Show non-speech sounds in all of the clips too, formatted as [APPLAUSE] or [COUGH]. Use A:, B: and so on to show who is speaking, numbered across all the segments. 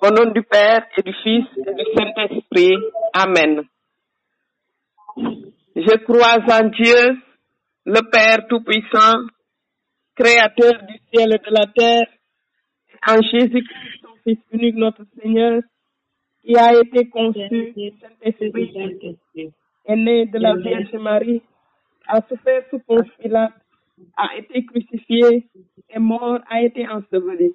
A: Au nom du Père et du Fils et du Saint-Esprit. Amen. Je crois en Dieu, le Père Tout-Puissant, Créateur du ciel et de la terre, en Jésus-Christ, son Fils unique, notre Seigneur, qui a été conçu Saint-Esprit, est né de la Vierge Marie, a souffert sous Ponce Pilate, a été crucifié, est mort, a été enseveli,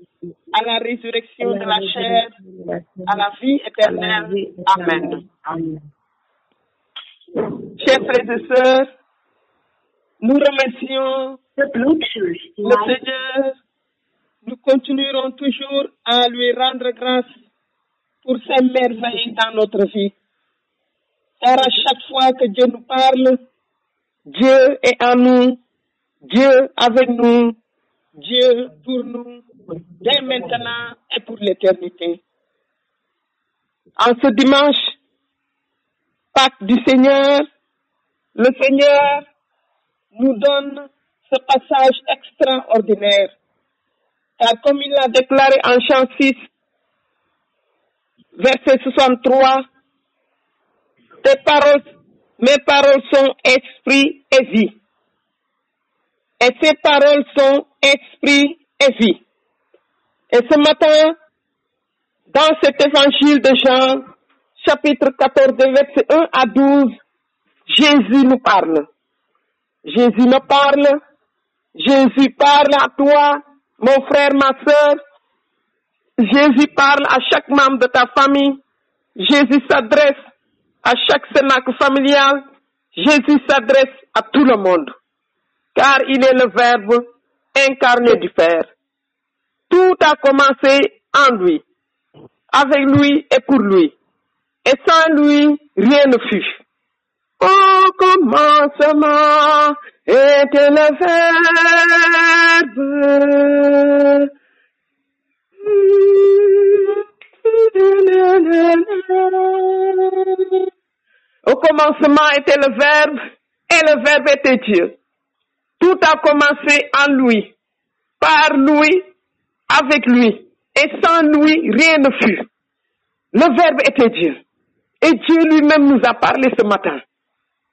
A: à la résurrection de la chair, à la vie éternelle. Amen. Chers frères et sœurs, nous remercions le Seigneur. Nous continuerons toujours à lui rendre grâce pour ses merveilles dans notre vie. Car à chaque fois que Dieu nous parle, Dieu est en nous, Dieu avec nous, Dieu pour nous, dès maintenant et pour l'éternité. En ce dimanche, Pâques du Seigneur, le Seigneur nous donne ce passage extraordinaire. Car comme il l'a déclaré en chant 6, verset 63, tes paroles, mes paroles sont esprit et vie. Et ces paroles sont esprit et vie. Et ce matin, dans cet évangile de Jean, chapitre 14, verset 1 à 12, Jésus nous parle. Jésus nous parle. Jésus parle à toi, mon frère, ma soeur. Jésus parle à chaque membre de ta famille. Jésus s'adresse à chaque cénacle familial. Jésus s'adresse à tout le monde. Car il est le Verbe incarné du Père. Tout a commencé en lui, avec lui et pour lui. Et sans lui, rien ne fut. Au commencement était le Verbe. Au commencement était le Verbe et le Verbe était Dieu. Tout a commencé en lui, par lui, avec lui. Et sans lui, rien ne fut. Le Verbe était Dieu. Et Dieu lui-même nous a parlé ce matin.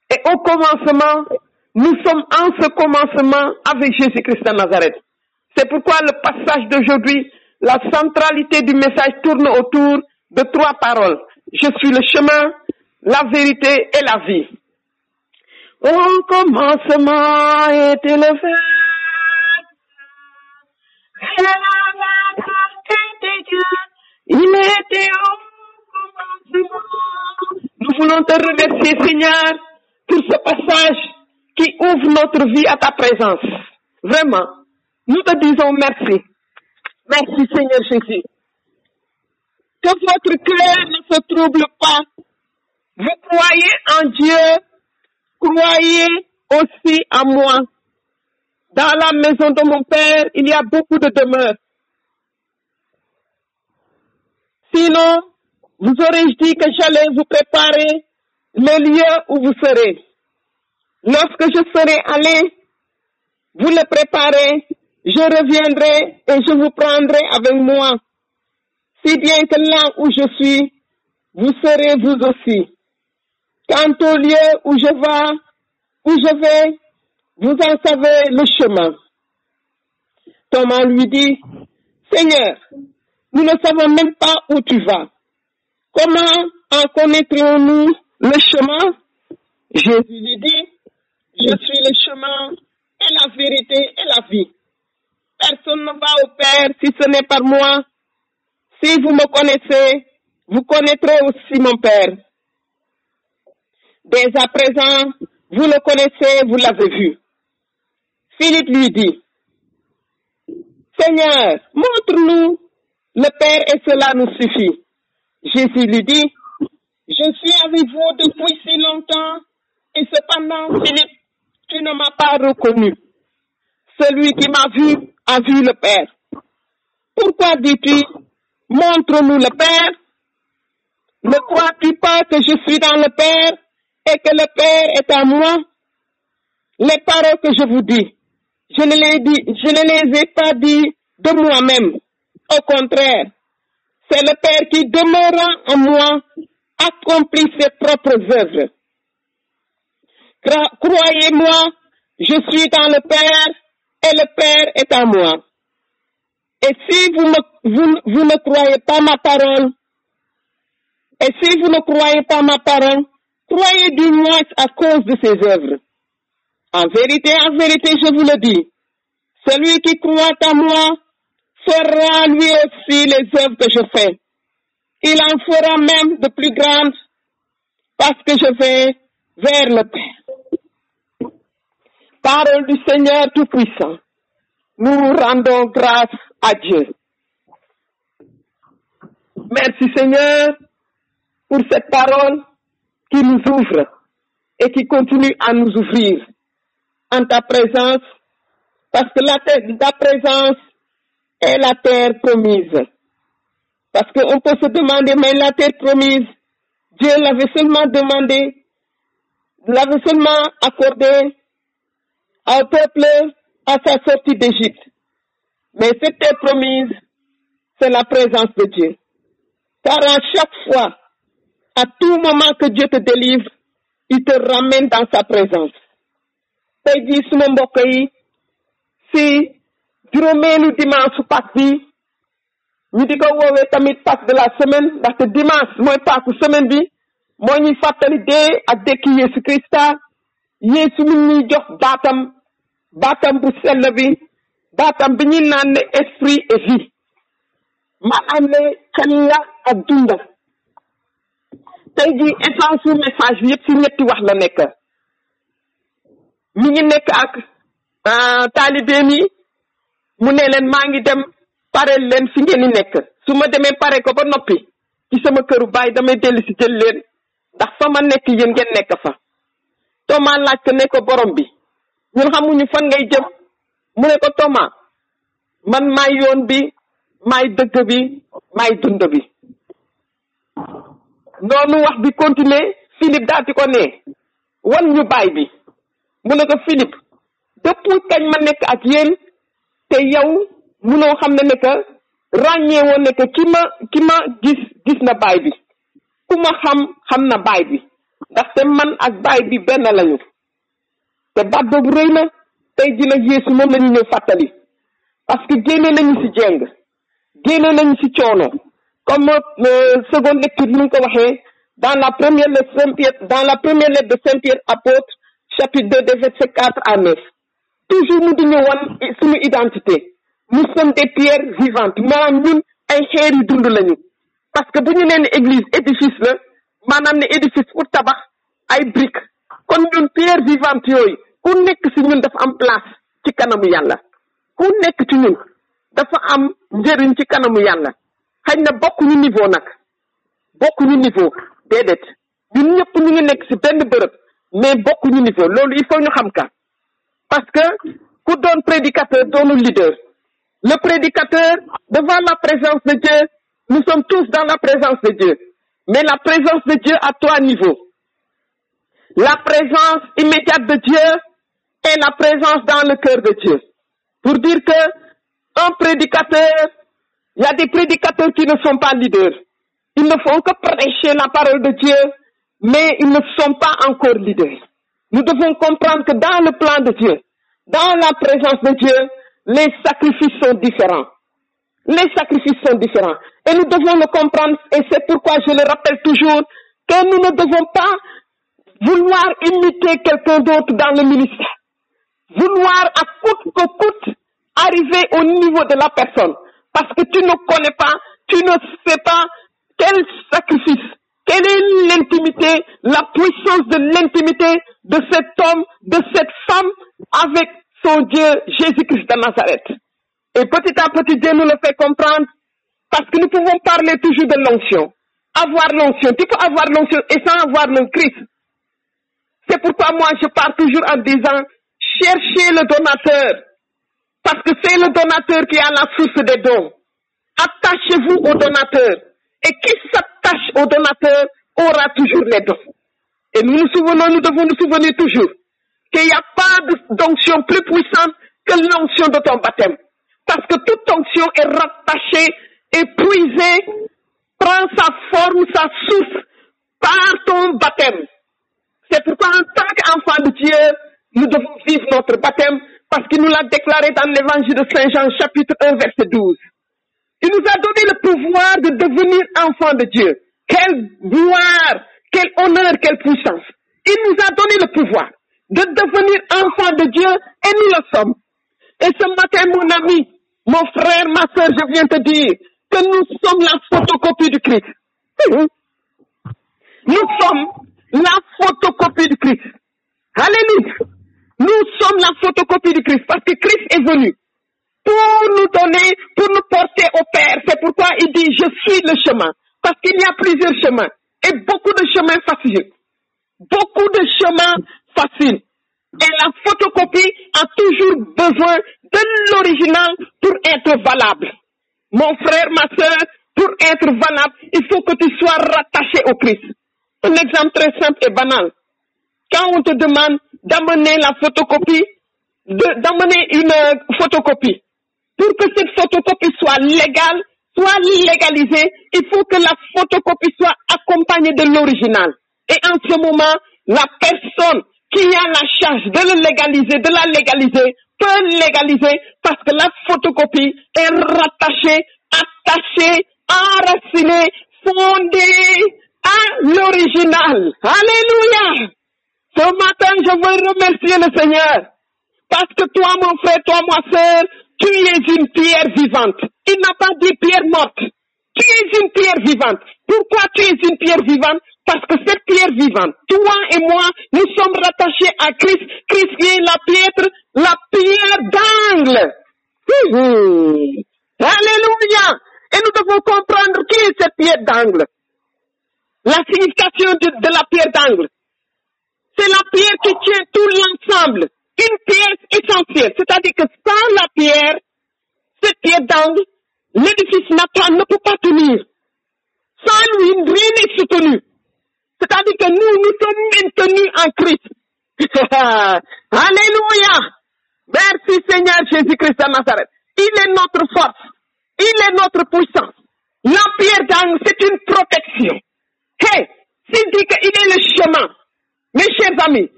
A: Et au commencement, nous sommes en ce commencement avec Jésus-Christ de Nazareth. C'est pourquoi le passage d'aujourd'hui, la centralité du message tourne autour de trois paroles. Je suis le chemin, la vérité et la vie. Au commencement était le Verbe. Nous voulons te remercier, Seigneur, pour ce passage qui ouvre notre vie à ta présence. Vraiment, nous te disons merci. Merci, Seigneur Jésus. Que votre cœur ne se trouble pas. Vous croyez en Dieu, croyez aussi en moi. Dans la maison de mon Père, il y a beaucoup de demeures. Sinon, vous aurais dit que j'allais vous préparer le lieu où vous serez. Lorsque je serai allé, vous le préparez, je reviendrai et je vous prendrai avec moi. Si bien que là où je suis, vous serez vous aussi. Quant au lieu où je vais, où je vais, vous en savez le chemin. Thomas lui dit, Seigneur, nous ne savons même pas où tu vas. Comment en connaîtrions-nous le chemin? Jésus lui dit, je suis le chemin et la vérité et la vie. Personne ne va au Père si ce n'est par moi. Si vous me connaissez, vous connaîtrez aussi mon Père. Dès à présent, vous le connaissez, vous l'avez vu. Philippe lui dit, Seigneur, montre-nous le Père et cela nous suffit. Jésus lui dit, Je suis avec vous depuis si longtemps et cependant, Philippe, tu ne m'as pas reconnu. Celui qui m'a vu a vu le Père. Pourquoi dis-tu, montre-nous le Père? Ne crois-tu pas que je suis dans le Père et que le Père est à moi? Les paroles que je vous dis, je ne les, ai pas dit de moi-même. Au contraire, c'est le Père qui demeurant en moi accomplit ses propres œuvres. Croyez-moi, je suis dans le Père et le Père est en moi. Et si vous, me, vous, vous ne croyez pas ma parole, et si vous ne croyez pas ma parole, croyez du moins à cause de ses œuvres. En vérité, en vérité, je vous le dis, celui qui croit en moi fera lui aussi les œuvres que je fais. Il en fera même de plus grandes parce que je vais vers le Père. Parole du Seigneur Tout-Puissant. Nous rendons grâce à Dieu. Merci Seigneur pour cette parole qui nous ouvre et qui continue à nous ouvrir en ta présence parce que la terre, ta présence est la terre promise. Parce qu'on peut se demander, mais la terre promise, Dieu l'avait seulement demandé, l'avait seulement accordé au peuple à sa sortie d'Égypte. Mais cette terre promise, c'est la présence de Dieu. Car à chaque fois, à tout moment que Dieu te délivre, il te ramène dans sa présence. Tey jii suma mbokk yi si juróomeelu dimanche Pâques bi ñu di ko woowee tamit Pâques de la semaine ndaxte dimanche mooy Pâques semaine bi moo ñuy fàttali dee ak dekki Yeesu Krista. Yeesu mi jox baatam baatam bu sell bi baatam bi ñuy naan ne esprit et vie. Maanaam ne xel la ak dunda tey jii essence su message bi yëpp si ñetti wax la nekk. Mi ngi nekk ak taalibeem yi mu ne leen maa ngi dem pare leen fi ngeen di nekk. Su ma demee pare ko ba noppi ci sama këru baay damay dellu si jël leen. Ndax fa ma nekk yéen ngeen nekk fa. Thomas laaj ko ne ko borom bi ñun xamuñu fan ngay jëm. Mu ne ko Thomas man maay yoon bi maay dëgg bi maay dund bi. Noonu wax bi continuer Philippe daal di ko ne wan ñu baay bi. Mu ne ko Philippe kañ ma nekk ak yéen? Te yow munoo xam ne ne que ràññee woon ne ki ma ki ma gis gis na baay bi. Ku ma xam xam na baay bi. Ndaxte man ak baay bi benn lañu. Te baat boobu rëy na. Tey ji nag Yeesu moom la ñëw fàttali. Parce que génne nañu ci jeng. Génne nañu ci coono. Comme seconde lecture ni ñu ko waxee dans la première lettre Saint Pierre dans la première lettre de Saint Pierre apôtre chapitre 2 des versets 4 à 9 toujours mu di ñu wan suñu identité. Nous sommes des pierres vivantes. Maanaam ñun ay xeer yu dund lañu. Parce que bu ñu nee ne église édifice la maanaam ne édifice pour briques. Kon ñun pierre vivante yooyu ku nekk ci ñun dafa am place dafa am njëriñ ci kanamu yàlla. Xëy na bokkuñu niveau nag. Bokkuñu niveau. Déedéet. Ñun ñëpp ñu ngi nekk benn mais bokkuñu niveau loolu il faut ñu xam ka. Parce que ku doon prédicateur doonul leader. Le prédicateur devant la présence de Dieu nous sommes tous dans la présence de Dieu. Mais la présence de Dieu à trois niveaux. La présence immédiate de Dieu et la présence dans le cœur de Dieu. Pour dire que un prédicateur il y a des prédicateurs qui ne sont pas leaders. Ils ne font que prêcher la parole de Dieu mais ils ne sont pas encore leaders. Nous devons comprendre que dans le plan de Dieu dans la présence de Dieu les sacrifices sont différents. Les sacrifices sont différents. Et nous devons le comprendre et c'est pourquoi je le rappelle toujours que nous ne devons pas vouloir imiter quelqu'un d'autre dans le ministère. Vouloir à coûte que coûte arriver au niveau de la personne. Parce que tu ne connais pas tu ne sais pas quel sacrifice quelle est l'intimité la puissance de l'intimité de cet homme de cette femme avec son Dieu Jésus-Christ de Nazareth? Et petit à petit Dieu nous le fait comprendre parce que nous pouvons parler toujours de l'onction avoir l'onction, tu peux avoir l'onction et sans avoir le Christ. C'est pourquoi moi je pars toujours en disant, cherchez le donateur, parce que c'est le donateur qui a la source des dons. Attachez-vous au donateur. Et qui s'attache au donateur aura toujours les dons. Et nous nous souvenons, nous devons nous souvenir toujours qu'il n'y a pas d'onction plus puissante que l'onction de ton baptême. Parce que toute onction est rattachée, épuisée, prend sa forme, sa source par ton baptême. C'est pourquoi en tant qu'enfant de Dieu, nous devons vivre notre baptême parce qu'il nous l'a déclaré dans l'évangile de Saint Jean chapitre 1 verset 12. Il nous a donné le pouvoir de devenir enfant de Dieu. Quelle gloire, quel honneur, quelle puissance. Il nous a donné le pouvoir de devenir enfant de Dieu et nous le sommes. Et ce matin, mon ami, mon frère, ma soeur, je viens te dire que nous sommes la photocopie du Christ. Nous sommes la photocopie du Christ. Alléluia. Nous sommes la photocopie du Christ parce que Christ est venu pour nous donner, pour nous porter au Père. C'est pourquoi il dit, je suis le chemin. Parce qu'il y a plusieurs chemins et beaucoup de chemins faciles. Beaucoup de chemins faciles. Et la photocopie a toujours besoin de l'original pour être valable. Mon frère, ma soeur, pour être valable, il faut que tu sois rattaché au Christ. Un exemple très simple et banal. Quand on te demande d'amener la photocopie, d'amener une photocopie, pour que cette photocopie soit légale, soit légalisée, il faut que la photocopie soit accompagnée de l'original. Et en ce moment, la personne qui a la charge de le légaliser, de la légaliser, peut légaliser parce que la photocopie est rattachée, attachée, enracinée, fondée à l'original. Alléluia. Ce matin, je veux remercier le Seigneur parce que toi, mon frère, toi, ma soeur, tu es une pierre vivante. Il n'a pas dit pierre morte. Tu es une pierre vivante. Pourquoi tu es une pierre vivante? Parce que cette pierre vivante, toi et moi, nous sommes rattachés à Christ. Christ est la pierre, la pierre d'angle. Alléluia. Et nous devons comprendre qui est cette pierre d'angle. La signification de la pierre d'angle. C'est la pierre qui tient tout l'ensemble. Une pièce essentielle. C'est-à-dire que sans la pierre, cette pierre d'angle, l'édifice natal ne peut pas tenir. Sans lui, rien n'est soutenu. C'est-à-dire que nous, nous sommes maintenus en Christ. [LAUGHS] Alléluia. Merci Seigneur Jésus-Christ de Nazareth. Il est notre force. Il est notre puissance. La pierre d'angle, c'est une protection. Hey, s'il dit qu'il est le chemin, mes chers amis,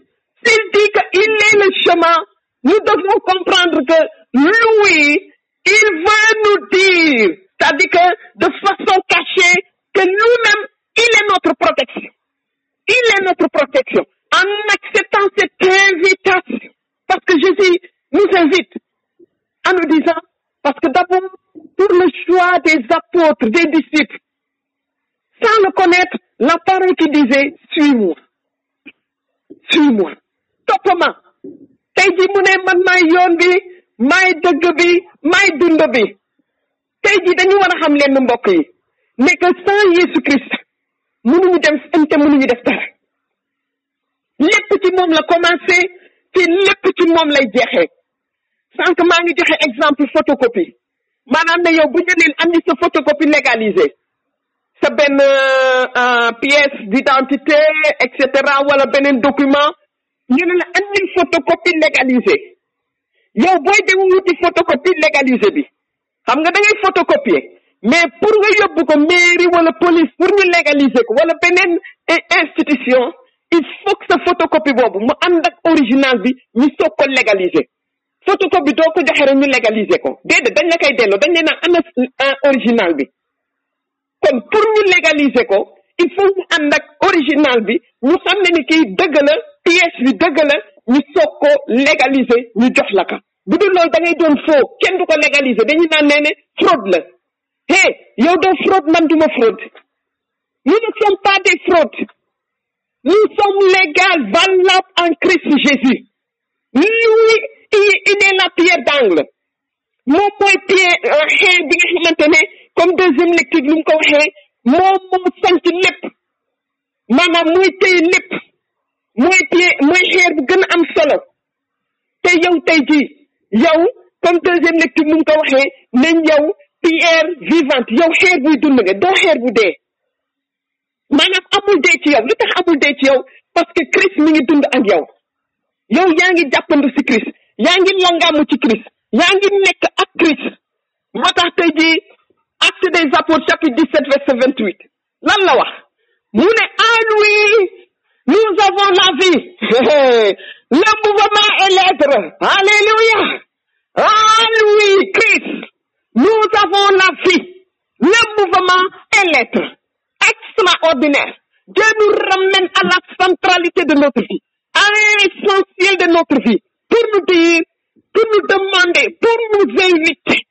A: s'il dit qu'il est le chemin, nous devons comprendre que lui, il veut nous dire, c'est-à-dire que de façon cachée, que nous-mêmes, il est notre protection. Il est notre protection. En acceptant cette invitation, parce que Jésus nous invite en nous disant, parce que d'abord, pour le choix des apôtres, des disciples, sans le connaître, la parole qui disait, suis-moi. Suis-moi. Toppama tey ji mu ne man maay yoon bi maay dëgg bi maay dund bi. Tey ji dañu war xam mbokk yi ne que sans Jésus Christ mënuñu dem te mënuñu def dara. Lépp ci moom la commencé te lépp ci moom lay jeexee. Sànq maa ngi joxe exemple photocopie. Maanaam ne yow bu ñu leen andi sa photocopie légalisée sa benn pièce d'identité et cetera wala beneen document ñu ne la andil photocopie légalisée. Yow booy dem photocopie légalisée bi. Xam nga mais pour nga yóbbu ko mairie wala police pour ñu légaliser ko wala beneen institution il faut que sa photocopie boobu mu ànd original bi ñu soog ko photocopie légaliser pour ñu légaliser il faut mu original bi ñu pièce bi dëgg la ñu soog ko légaliser ñu jox la ka bu dul loolu da ngay doon faux kenn du ko légaliser dañuy naan nee ne fraude la. Hey yow doo fraude man duma fraude. Nous ne sommes pas des fraudes. Nous sommes légales valables en Christ Jésus. Lui il est la pierre d'angle. Moom mooy pierre xeer bi nga xamante ne comme deuxième lecture lu mu ko waxee moom moo sant lépp. Maanaam mooy téye lépp mooy téye mooy xeer bu gën a am solo. Te yow tey jii yow comme deuxième lecture mu ngi ko waxee nañ yow pierre vivante yow xeer buy dund nga doo xeer bu dee. Maanaam amul dee ci yow. Lu tax amul dee ci yow? Parce que Christ mi ngi dund ak yow. Yow yaa ngi jàppandu ci Christ. Yaa ngi langaamu ci Christ. Yaa ngi nekk ak Christ. Moo tax tey jii acte des apôtres chapitre 17 verset 28 lan la wax? Mu ne en nous avons la vie. Le mouvement et l'être alléluia. En lui Christ nous avons la vie. Le mouvement et l'être extraordinaire. Dieu nous ramène à la centralité de notre vie à l'essentiel de notre vie pour nous dire pour nous demander pour nous inviter.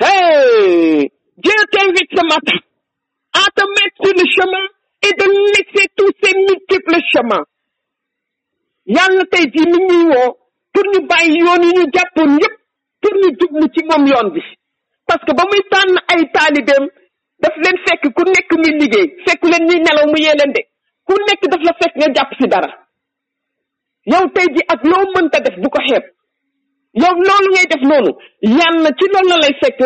A: Hey, Dieu t'invite ce matin à te mettre sur le chemin et de laisser tous ces multiples chemins. yàlla tey jii mi ñuy woo pour ñu bàyyi yoon yi ñu jàppoon yépp pour ñu jublu ci moom yoon bi. Parce que ba muy tànn ay taalibeem daf leen fekk ku nekk muy liggéey fekk leen ñuy nelaw mu yee leen de. Ku nekk daf la fekk nga jàpp ci dara. Yow tey ji ak loo mënta def bu ko xeeb. Yow loolu ngay def noonu yàlla ci loolu la lay fekk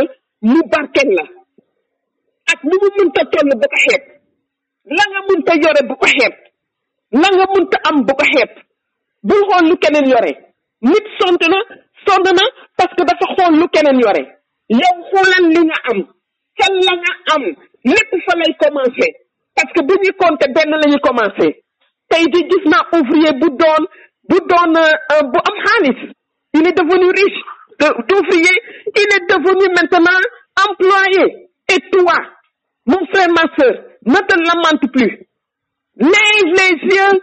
A: mu barkeel la. Ak lu mu mënta toll bu ko xeeb. La nga mënta yore bu ko xeeb la nga mënta am bu ko xeeb. Bul xool lu keneen yore. Nit sont na na parce que dafa xool lu keneen yore. Yow xoolal li nga am ca la nga am lépp fa lay commencé. Parce que bu ñuy compter benn la ñuy commencé. Di gis naa ouvrier bu doon bu doon bu am xaalis. Il est devenu riche. D'ouvrier il est devenu maintenant employé. Et toi? Mon frère ma soeur ne te lamente plus. Lève les yeux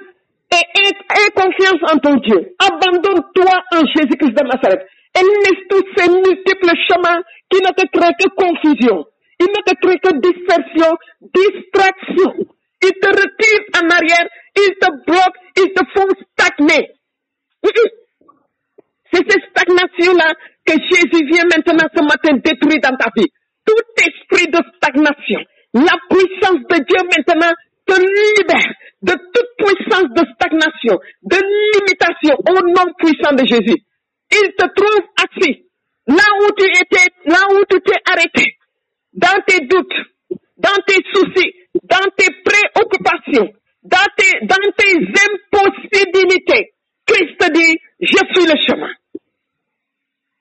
A: et aie confiance en ton Dieu. Abandonne-toi en Jésus-Christ de Nazareth. Et laisse tous ces multiples chemins qui ne te créent que confusion. Ils ne te créent que dispersion distraction. Ils te retirent en arrière. Ils te bloquent. Ils te font stagner. [LAUGHS] C'est cette stagnation-là que Jésus vient maintenant ce matin détruire dans ta vie. Tout esprit de stagnation, la puissance de Dieu maintenant te libère de toute puissance de stagnation, de limitation au nom puissant de Jésus. Il te trouve assis, là où tu étais, là où tu t'es arrêté, dans tes doutes, dans tes soucis, dans tes préoccupations, dans tes, dans tes impossibilités. Christ te dit, je suis le chemin.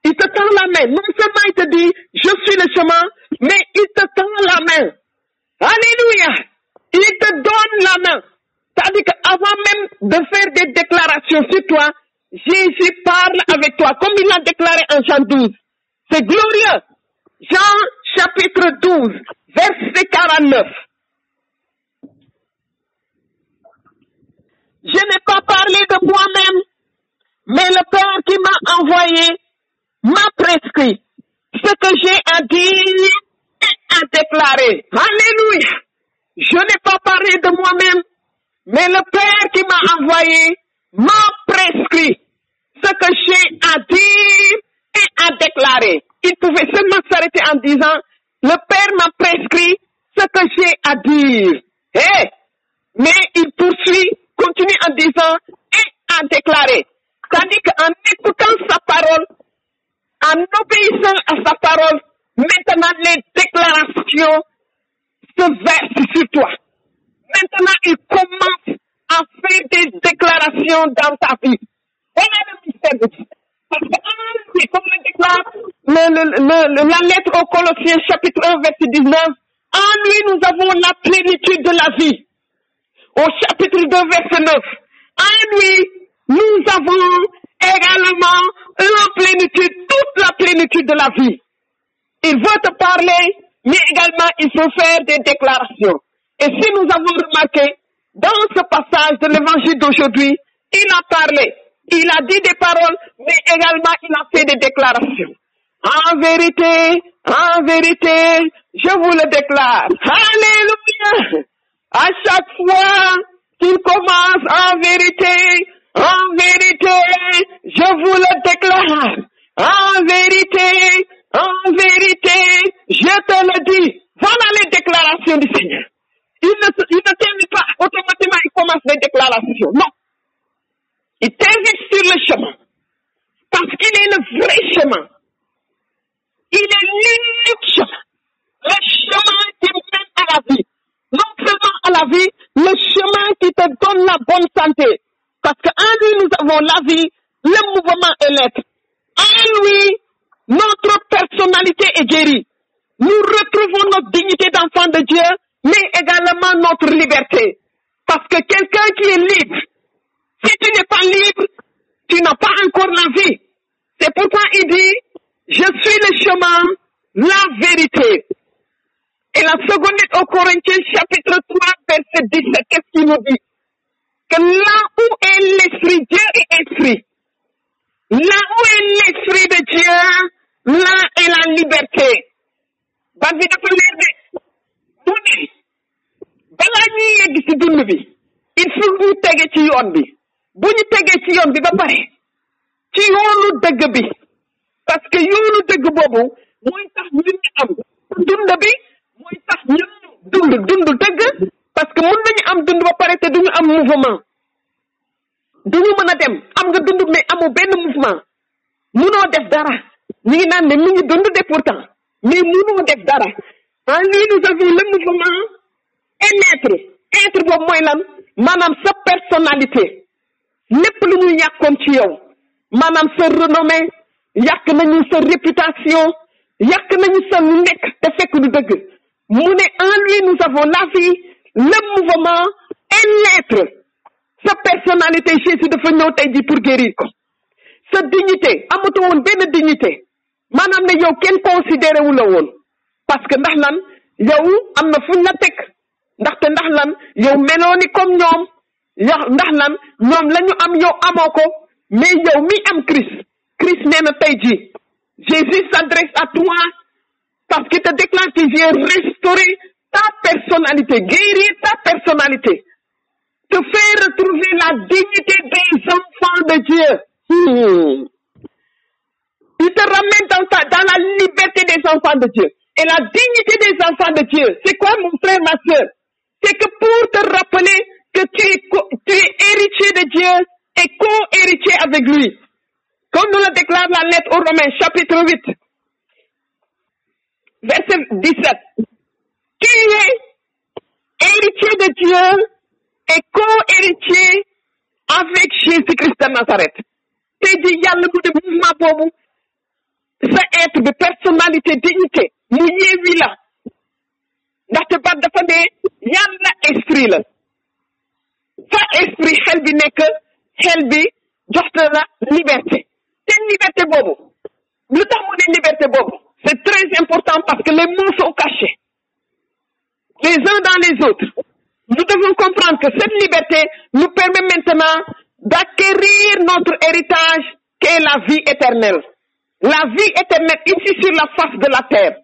A: Il te tend la main. Non seulement il te dit, je suis le chemin, mais il te tend la main. Alléluia. Il te donne la main. C'est-à-dire qu'avant même de faire des déclarations sur toi, Jésus parle avec toi, comme il l'a déclaré en Jean 12. C'est glorieux. Jean chapitre 12, verset 49. Je n'ai pas parlé de moi-même, mais le Père qui m'a envoyé m'a prescrit ce que j'ai à dire et à déclarer. Alléluia. Je n'ai pas parlé de moi-même, mais le Père qui m'a envoyé m'a prescrit ce que j'ai à dire et à déclarer. Il pouvait seulement s'arrêter en disant, le Père m'a prescrit ce que j'ai à dire. Eh, mais il poursuit, continue en disant, et à déclarer. C'est-à-dire qu'en écoutant sa parole, en obéissant à sa parole, maintenant les déclarations se versent sur toi. Maintenant, il commence à faire des déclarations dans ta vie. Voilà le mystère. Parce qu'en lui, comme le déclare le, le, le, la lettre aux Colossiens chapitre 1 verset 19, en lui nous avons la plénitude de la vie. Au chapitre 2 verset 9, en lui nous avons également la plénitude, toute la plénitude de la vie. Il veut te parler, mais également il faut faire des déclarations. Et si nous avons remarqué, dans ce passage de l'évangile d'aujourd'hui, il a parlé, il a dit des paroles, mais également il a fait des déclarations. En vérité, en vérité, je vous le déclare. Alléluia! À chaque fois qu'il commence en vérité, en vérité, je vous le déclare. En vérité, en vérité, je te le dis, voilà les déclarations du Seigneur. Il ne, il ne t'invite pas automatiquement, il commence les déclarations. Non. Il t'invite sur le chemin. Parce qu'il est le vrai chemin. Il est l'unique chemin. Le chemin qui mène à la vie. Non seulement à la vie, le chemin qui te donne la bonne santé. Parce qu'en lui, nous avons la vie, Parce que quelqu'un qui est libre, si tu n'es pas libre, tu n'as pas encore la vie. C'est pourquoi il dit, je suis le chemin, la vérité. Et la seconde lettre au Corinthiens, chapitre 3, verset 17, qu'est-ce qu'il nous dit? Que là où est l'esprit, Dieu est esprit. Là où est l'esprit de Dieu, là est la liberté. leer de balaa ñuy yegg ci dund bi il faut ñu tege ci yoon bi. Bu ñu tegee ci yoon bi ba pare ci yoonu dëgg bi parce que yoonu dëgg boobu mooy tax ñun ñu am dund bi mooy tax dund dund dëgg parce que mun nañu am dund ba pare te duñu am mouvement. Duñu mën a dem am nga dund mais amu benn mouvement. Munoo def dara. Ñu ngi naan ne mi ngi dund de pourtant mais munoo def dara. En lui nous avons le mouvement et l'être être boobu mooy lan? Maanaam sa personnalité. Lépp lu ñu yàqoon ci yow. Maanaam sa renommée yàq nañu sa réputation yàq nañu sa nekk te fekk du dëgg. Mu ne en lui nous avons la vie le mouvement et l'être sa personnalité Jésus dafa ñëw tey ji pour guérir ko. Sa dignité amatu woon benn dignité. Maanaam ne yow kenn considéré wu la woon. Parce que ndax lan? Yow am na fuñ la ndax lan yow meloo ni comme ñoom ndax lan ñoom mais yow mi Christ Christ nee na Jésus s'adresse à toi parce qu'il te déclare qu'il vient restaurer ta personnalité guérir ta personnalité te faire retrouver la dignité des enfants de Dieu Hmm. Il te ramène dans, dans la liberté des enfants de Dieu. Et la dignité des enfants de Dieu, c'est quoi mon frère, ma soeur? C'est que pour te rappeler que tu es, tu es héritier de Dieu et co-héritier avec lui. Comme nous le déclare la lettre aux Romains, chapitre 8, verset 17. Tu es héritier de Dieu et co-héritier avec Jésus-Christ de Nazareth. tey jii yàlla mu ne mouvement boobu sa être bi personnalité dignité dafa ne yàlla esprit la. Esprit xel bi nekk xel la liberté. Te liberté boobu lu tax mu liberté c'est très important parce que les mots sont cachés. Les uns dans les autres. Nous devons comprendre que cette liberté nous permet maintenant d'acquérir notre héritage qui est la vie éternelle. La vie éternelle ici sur la face de la terre.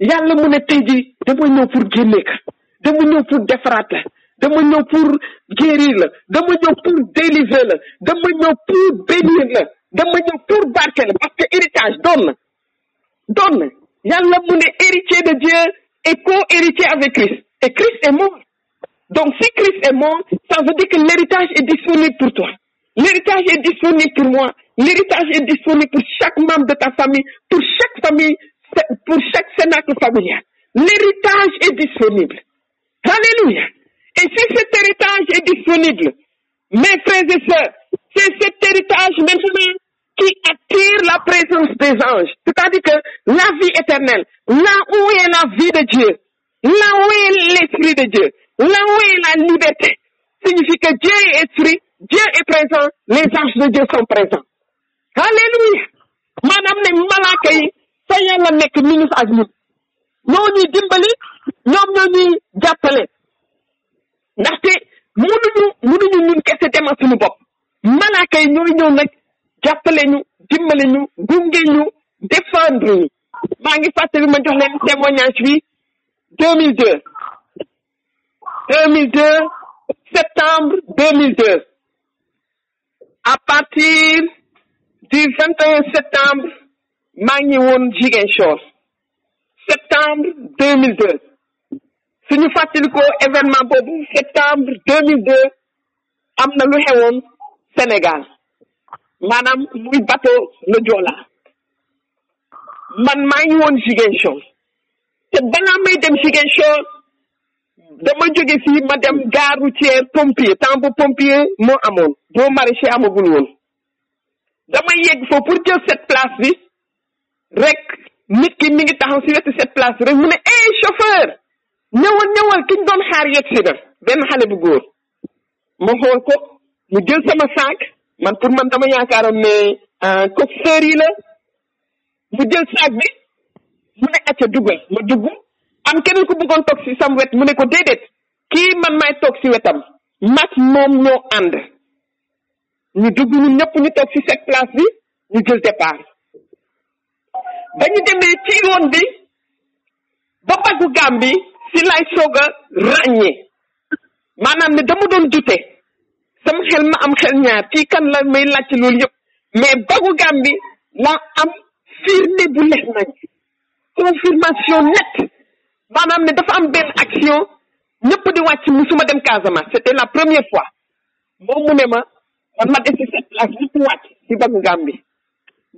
A: yàlla mu ne tey jii dama ñëw pour génne ka dama ñëw pour defaraat la dama ñëw pour guérir la dama ñëw pour délivrer la dama ñëw pour bénir la dama ñëw pour barke parce que héritage doon na doon na. Yàlla mu ne héritier de Dieu et co-héritier avec Christ et Christ est mort. Donc si Christ est mort ça veut dire que l'héritage est disponible pour toi. L'héritage est disponible pour moi. L'héritage est disponible pour chaque membre de ta famille, pour chaque famille, pour chaque cénacle familial. L'héritage est disponible. Alléluia. Et si cet héritage est disponible, mes frères et sœurs, c'est cet héritage maintenant qui attire la présence des anges. C'est-à-dire que la vie éternelle, là où est la vie de Dieu, là où est l'esprit de Dieu, là où est la liberté, signifie que Dieu est esprit, Dieu est présent, les anges de Dieu sont présents. Alléluia. maanaam ne malaaka fa yàlla nekk mi ngi fa ak ñoo dimbali ñoo suñu ñu dimbale ñu ñu défendre ñu. Ngi ma jox leen témoignage bi. 2002 2002 septembre 2002 à partir du 21 septembre maa ngi woon Ziguinchor septembre 2002 suñu fàttalikoo événement boobu septembre 2002 am na lu xewoon Sénégal. Maanaam muy bateau le Joola. Man maa ngi woon Ziguinchor. Te balaa may dem Ziguinchor dama jóge fii ma dem gare routière pompier temps bu pompier moo amoon. Boo maraîcher amagul woon. Dama yegg foofu pour jël cette place bi. Rek nit ki mi ngi taxaw si wetu cette place rek mu ne eh chauffeur ñëwal ñëwal ki doon xaar yegg si na benn xale bu góor ma xool ko mu jël sama saak man pour man dama yaakaaroon ne coxeur yi la. Mu jël saak bi mu ne acca dugal ma dugg. Am keneen ku bëggoon toog si sam wet mu ne ko déedéet kii man maay toog si wetam mag moom ñoo ànd. Ñu dugg ñun ñëpp ñu toog si cette place bi ñu jël départ. ba ñu demee ci yoon bi ba baggu Gàmbi si lay soog a ràññee maanaam ne dama doon jute sama xel ma am xel ñaar kii kan la may laajte loolu yëpp mais baggu Gàmbi laa am firnde bu leer nañ. Confirmation net. Maanaam ne dafa am benn action ñëpp di wàcc musuma dem Casamance c'était la première fois. Moom mu ne ma man ma des ci cette place ñëpp wàcc ci baggu Gàmbi.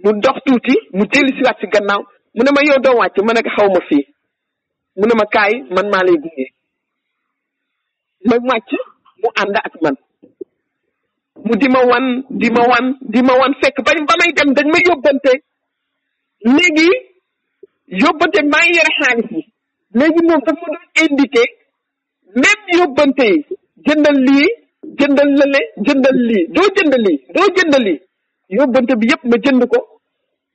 A: Mu dox tuuti mu dellu si waat gannaaw mu ne ma yow doo wàcc ma ne ko xaw ma fii. Mu ne ma kaay man maa lay gunge. Ma wàcc mu ànd ak man. Mu di ma wan di ma wan di ma wan fekk ba ba may dem dañ ma yóbbante. Léegi yóbbante maa ngi yore xaalis bi. Léegi moom dafa ma doon indiqué même yi jëndal lii jëndal lële jëndal lii doo jëndal lii doo jëndal lii. Yóbbante bi yëpp ma jënd ko.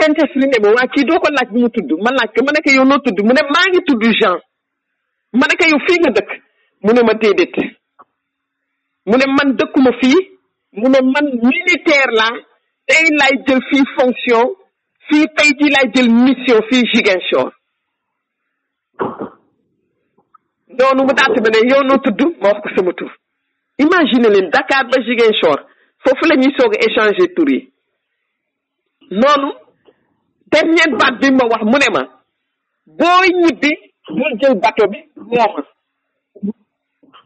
A: Saint-Esprit ne ma waa kii doo ko laaj bi mu tudd ma laaj ko ma ne ko yow noo tudd mu ne maa ngi tudd Jean ma ne yow fii nga dëkk mu ne ma déedéet ne man dëkkuma fii mu ne man militaire la tey laay jël fii fonction fii tey jii laay jël mission fii Ziguinchor noonu mu daal ma ne yow noo tudd ma wax ko sama tur imagine leen Dakar ba Ziguinchor foofu la ñuy soog a échanger tur dernière baat bi ma wax mu ne ma booy ñibbi bul jël bato bi mooma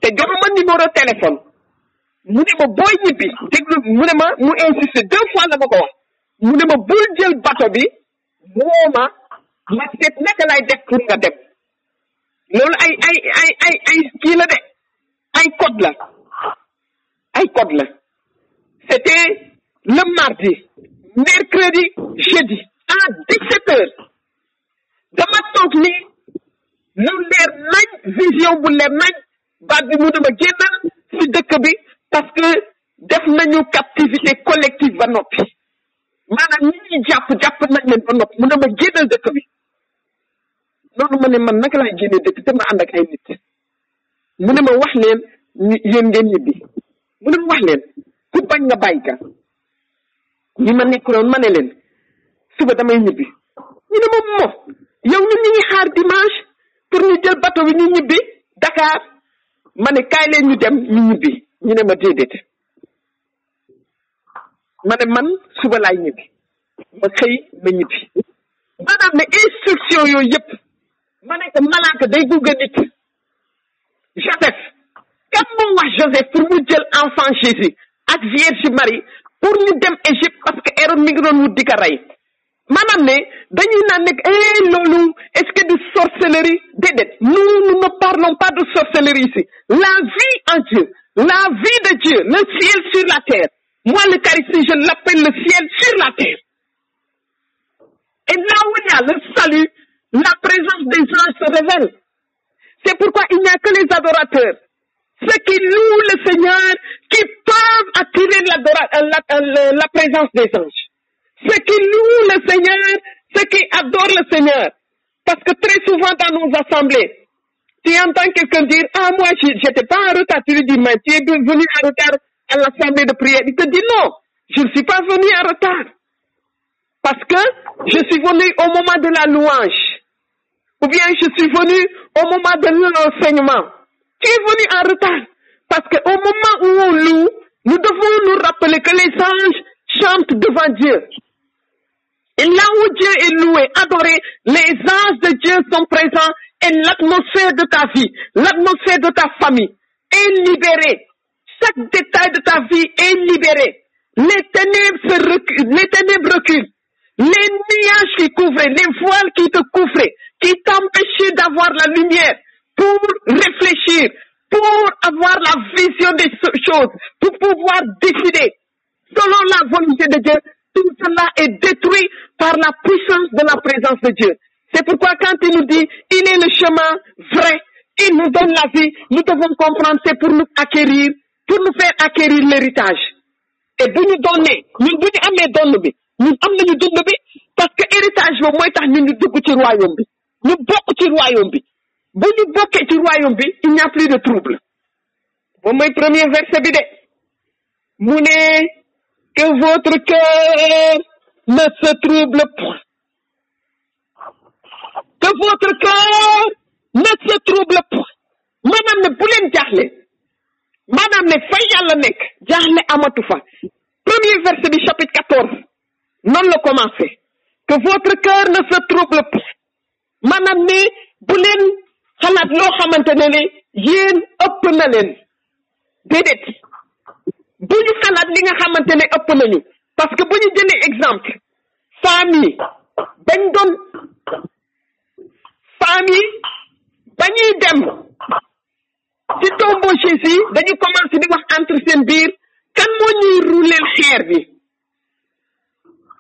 A: te joxuma numéro téléphone. Mu ne ma booy ñibbi déglu mu ne ma mu insisté deux fois la ma ko wax. Mu ne ma bul jël bato bi mooma ma seet naka lay def pour nga dem. Loolu ay ay ay ay ay kii la de. Ay code la. Ay code la. C'était le mardi mercredi jeudi. À 17 heures. Dama toog ni lu leer nañ vision bu leer nañ baat bi mu dama génnal si dëkk bi parce que def nañu captivité collective ba noppi. Maanaam ñi ñuy jàpp jàpp nañ leen ba noppi. Mu dama génnal dëkk bi. Noonu ma ne man naka laay génnee dëkk te ma ànd ak ay nit. Mu ne ma wax leen yéen ngeen ñibbi. Mu ne ma wax leen ku bañ nga bàyyi ka. Ñi ma nekkuloon ma ne leen suba damay ñibbi. Ñu ne dimanche pour ñu jël bateau Dakar. Ma ne kaay leen ñu dem ñu ne man suba laay ñibbi. Ma xëy ne instruction yooyu yëpp ma ne ko malaaka day Joseph kan Joseph pour mu jël enfant Jésus ak Vierge Marie pour ñu dem Égypte parce que mi maanaam ne dañuy naan eh loolu est-ce que du sorcellerie? Nous nous ne parlons pas de sorcellerie ici la vie en Dieu la vie de Dieu le ciel sur la terre moi l'Eucharistie je l'appelle le ciel sur la terre salut, la présence des anges se révèle. C'est pourquoi il n'y a que les adorateurs, ceux qui louent le Seigneur, qui peuvent attirer la- la présence des anges. Ceux qui louent le Seigneur, ceux qui adorent le Seigneur. Parce que très souvent dans nos assemblées, tu entends quelqu'un dire, ah moi je j'étais pas en retard, tu lui dis, mais tu es venu en retard à l'assemblée de prière. Il te dit non, je ne suis pas venu en retard. Parce que je suis venu au moment de la louange. Ou bien je suis venu au moment de l'enseignement. Tu es venu en retard. Parce qu'au moment où on loue, nous devons nous rappeler que les anges chantent devant Dieu. Et là où Dieu est loué, adoré, les anges de Dieu sont présents et l'atmosphère de ta vie, l'atmosphère de ta famille est libérée. Chaque détail de ta vie est libéré. Les ténèbres se reculent, les ténèbres reculent. Les nuages qui couvraient, les voiles qui te couvraient, qui t'empêchaient d'avoir la lumière pour réfléchir, pour avoir la vision des choses, pour pouvoir décider selon la volonté de Dieu, tout cela est détruit par la puissance de la présence de Dieu. C'est pourquoi quand il nous dit, il est le chemin vrai, il nous donne la vie, nous devons comprendre, c'est pour nous acquérir, pour nous faire acquérir l'héritage. Et bu ñu donnee ñun bu ñu amee donn bi ñun am parce que héritage boobu mooy tax ñun ñu dugg ci royaume bi ñu bokk ci royaume bi bu il n'y a plus de trouble moom mooy premier verset bi de que votre cœur ne se trouble point. Que votre cœur ne se trouble point. Maanaam ne bu leen jaaxle. Maanaam ne fay yàlla nekk. Jaaxle premier verset bi chapitre quatorze. Noonu la commencé. Que votre cœur ne se trouble point. Maanaam ne bu leen xalaat xalaat li parce que bu ñu jëlee exemple famille bañ doon famille bañuy dem ci Jésus dañu commencé di wax entre seen biir kan moo ñuy rouler xeer bi?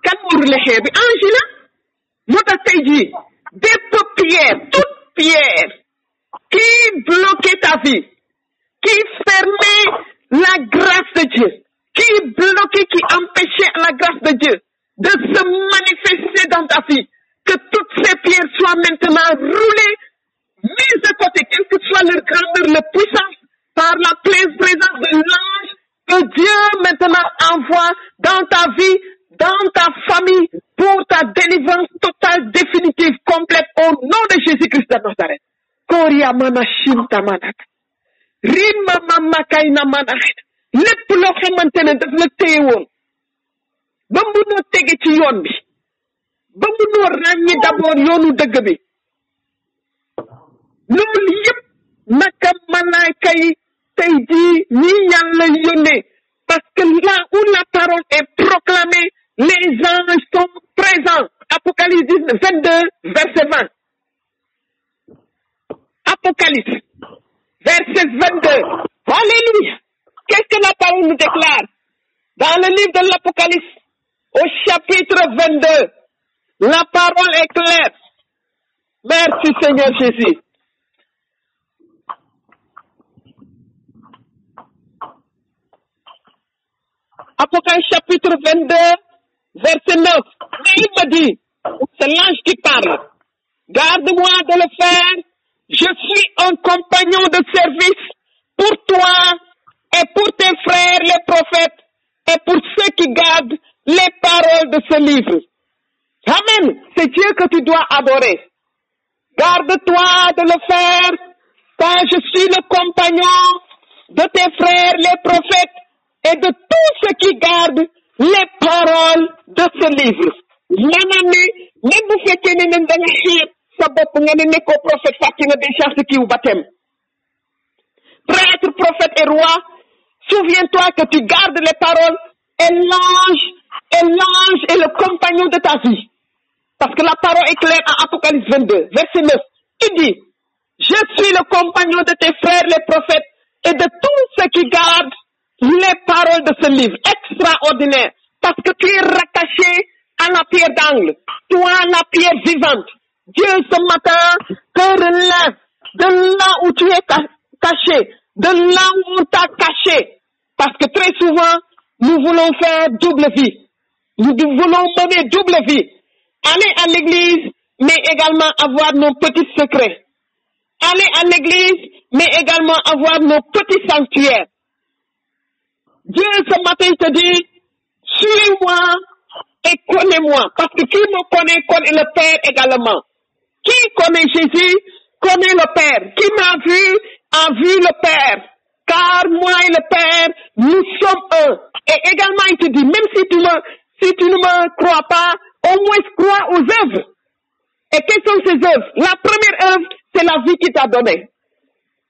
A: kan moo xeer bi? Pierre qui bloquait ta vie qui fermait la grâce de Dieu qui bloquait qui empêchait la grâce de Dieu de se manifester dans ta vie que toutes ces pierres soient maintenant roulées mise de côté, quelle que soit leur grandeur, leur puissance, par la présence de l'ange que Dieu maintenant envoie dans ta vie, dans ta famille, pour ta délivrance totale, définitive, complète, au nom de Jésus-Christ de Nazareth. Shinta manat. Rima mama kayna manat. lépp loo xamante ne daf la téye woon. Ba munoo tege ci yoon bi. Ba d'abord yoonu dëgg bi. Loolu yëpp naka malaaka yi tey jii ñii yàlla yónnee. Parce que là où la parole est proclamée les anges sont présents. Apocalypse 22 verset 20 Apocalypse verset 22 Alléluia. Qu'est-ce que la parole nous déclare? Dans le livre de l'Apocalypse au chapitre 22 la parole est claire. Merci Seigneur Jésus. Apocalypse chapitre 22, verset 9. Mais il me dit, c'est l'ange qui parle, garde-moi de le faire, je suis un compagnon de service pour toi et pour tes frères les prophètes et pour ceux qui gardent les paroles de ce livre. Amen. C'est Dieu que tu dois adorer. Garde-toi de le faire, car je suis le compagnon de tes frères les prophètes et de tous ceux qui gardent les paroles de ce livre. Sa nga prophète kiw baptême prêtre prophète et roi souviens-toi que tu gardes les paroles et l'ange et l'ange est le compagnon de ta vie. Parce que la parole est claire en Apocalypse 22 verset 9 il dit je suis le compagnon de tes frères les prophètes et de tous ceux qui gardent les paroles de ce livre extraordinaire. Parce que tu es rattaché à la pierre d'angle. Toi la pierre vivante Dieu ce matin te relève de là où tu es ca- caché, de là où on t'a caché. Parce que très souvent, nous voulons faire double vie. Nous voulons mener double vie. Aller à l'église, mais également avoir nos petits secrets. Aller à l'église, mais également avoir nos petits sanctuaires. Dieu ce matin il te dit, suis-moi et connais-moi. Parce que qui me connaît, connaît le Père également. Qui connaît Jésus, connaît le Père. Qui m'a vu, a vu le Père. Car moi et le Père, nous sommes un. Et également, il te dit, même si tu, me, si tu ne me crois pas, au moins crois aux œuvres. Et quelles sont ces œuvres? La première œuvre, c'est la vie qu'il t'a donnée.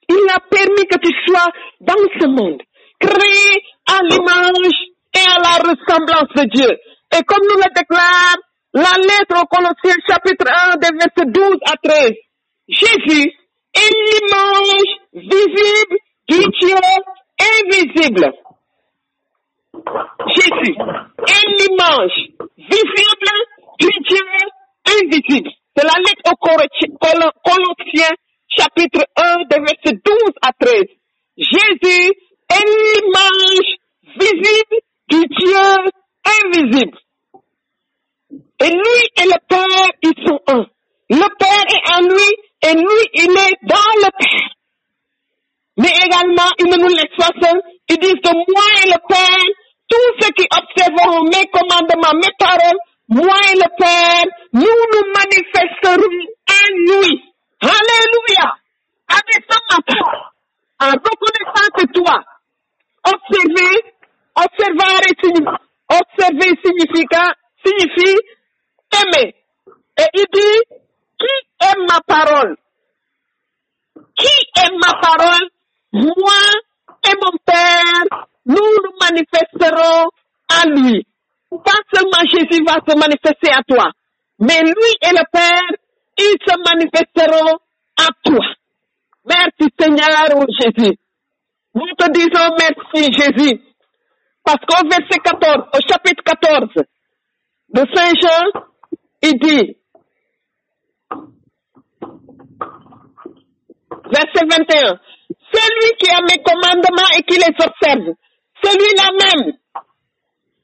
A: Il a permis que tu sois dans ce monde, créé à l'image et à la ressemblance de Dieu. Et comme nous le déclare la lettre aux Colossiens chapitre 1 des versets 12 à 13, Jésus est l'image visible du Dieu invisible. Jésus est l'image visible du Dieu invisible. C'est la lettre aux Colossiens- Colo- Colossiens chapitre 1 des versets 12 à 13. Jésus est l'image visible du Dieu invisible. Et lui et le Père, ils sont un. Le Père est en lui et lui, il est dans le Père. Mais également, il ne nous laisse pas seuls. Ils disent que moi et le Père, tous ceux qui observeront mes commandements, mes paroles, moi et le Père, nous nous manifesterons en lui. Alléluia. Avec ce matin, en reconnaissant que toi, observer, observare signifie, observer signifie, aimer. Et il dit, qui aime ma parole? Qui aime ma parole? Moi et mon Père, nous nous manifesterons à lui. Pas seulement Jésus va se manifester à toi, mais lui et le Père, ils se manifesteront à toi. Merci Seigneur oh Jésus. Nous te disons merci Jésus. Parce qu'au verset 14, au chapitre 14 de Saint Jean, dit, verset 21, celui qui a mes commandements et qui les observe, celui-là même,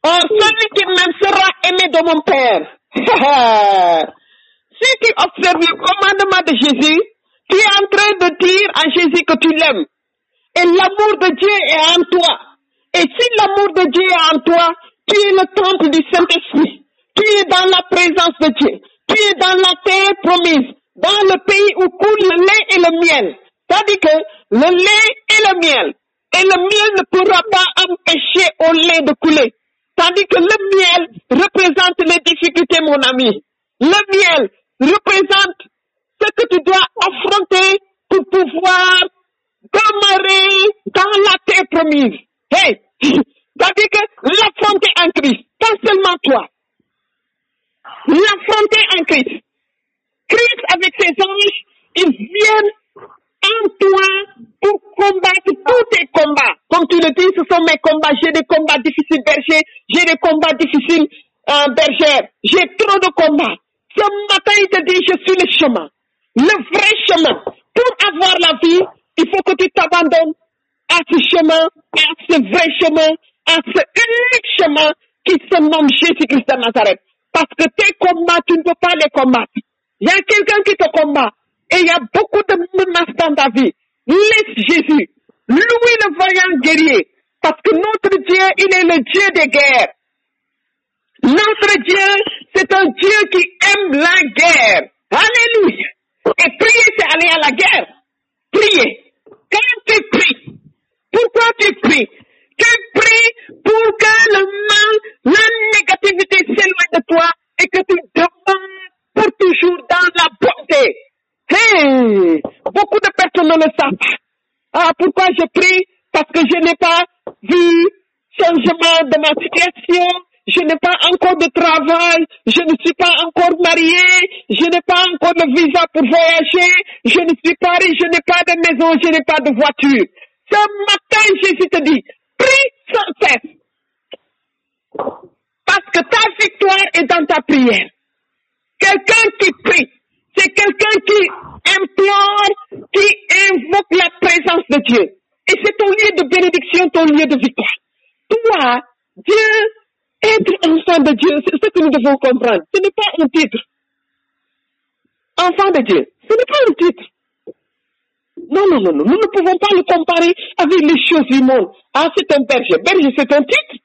A: or celui qui m'aime sera aimé de mon Père. [LAUGHS] si tu observes le commandement de Jésus, tu es en train de dire à Jésus que tu l'aimes. Et l'amour de Dieu est en toi. Et si l'amour de Dieu est en toi, tu es le temple du Saint-Esprit. Tu es dans la présence de Dieu. Tu es dans la terre promise, dans le pays où coule le lait et le miel. C'est-à-dire que le lait et le miel, et le miel ne pourra pas empêcher au lait de couler. Tandis que le miel représente les difficultés, mon ami. Le miel représente ce que tu dois affronter pour pouvoir demeurer dans la terre promise. Hey! [LAUGHS] C'est-à-dire que l'affronter en Christ, pas seulement toi. L'affronter en Christ. Christ avec ses anges, ils viennent en toi pour combattre tous tes combats. Comme tu le dis, ce sont mes combats. J'ai des combats difficiles, berger. J'ai des combats difficiles, euh, bergère. J'ai trop de combats. Ce matin, il te dit, je suis le chemin. Le vrai chemin. Pour avoir la vie, il faut que tu t'abandonnes à ce chemin, à ce vrai chemin, à ce unique chemin qui se nomme Jésus-Christ de Nazareth. Parce que tes combats, tu ne peux pas les combattre. Il y a quelqu'un qui te combat. Et il y a beaucoup de menaces dans ta vie. Laisse Jésus. Lui le vaillant guerrier. Parce que notre Dieu, il est le Dieu des guerres. Notre Dieu, c'est un Dieu qui aime la guerre. Alléluia. Et prier, c'est aller à la guerre. Prier. Quand tu pries, pourquoi tu pries? Tu pries pour que le mal, la négativité s'éloigne de toi et que tu demeures pour toujours dans la bonté. Hey, beaucoup de personnes ne le savent pas. Ah, pourquoi je prie? Parce que je n'ai pas vu changement de ma situation, je n'ai pas encore de travail, je ne suis pas encore marié, je n'ai pas encore de visa pour voyager, je ne suis pas riche, je n'ai pas de maison, je n'ai pas de voiture. Ce matin, Jésus te dit, prie sans cesse. Parce que ta victoire est dans ta prière. Quelqu'un qui prie, C'est quelqu'un qui implore, qui invoque la présence de Dieu. Et c'est ton lieu de bénédiction, ton lieu de victoire. Toi, Dieu, être enfant de Dieu, c'est ce que nous devons comprendre. Ce n'est pas un titre. Enfant de Dieu, ce n'est pas un titre. Non, non, non, non. Nous ne pouvons pas le comparer avec les choses du monde. Ah, c'est un berger. Berger, c'est un titre.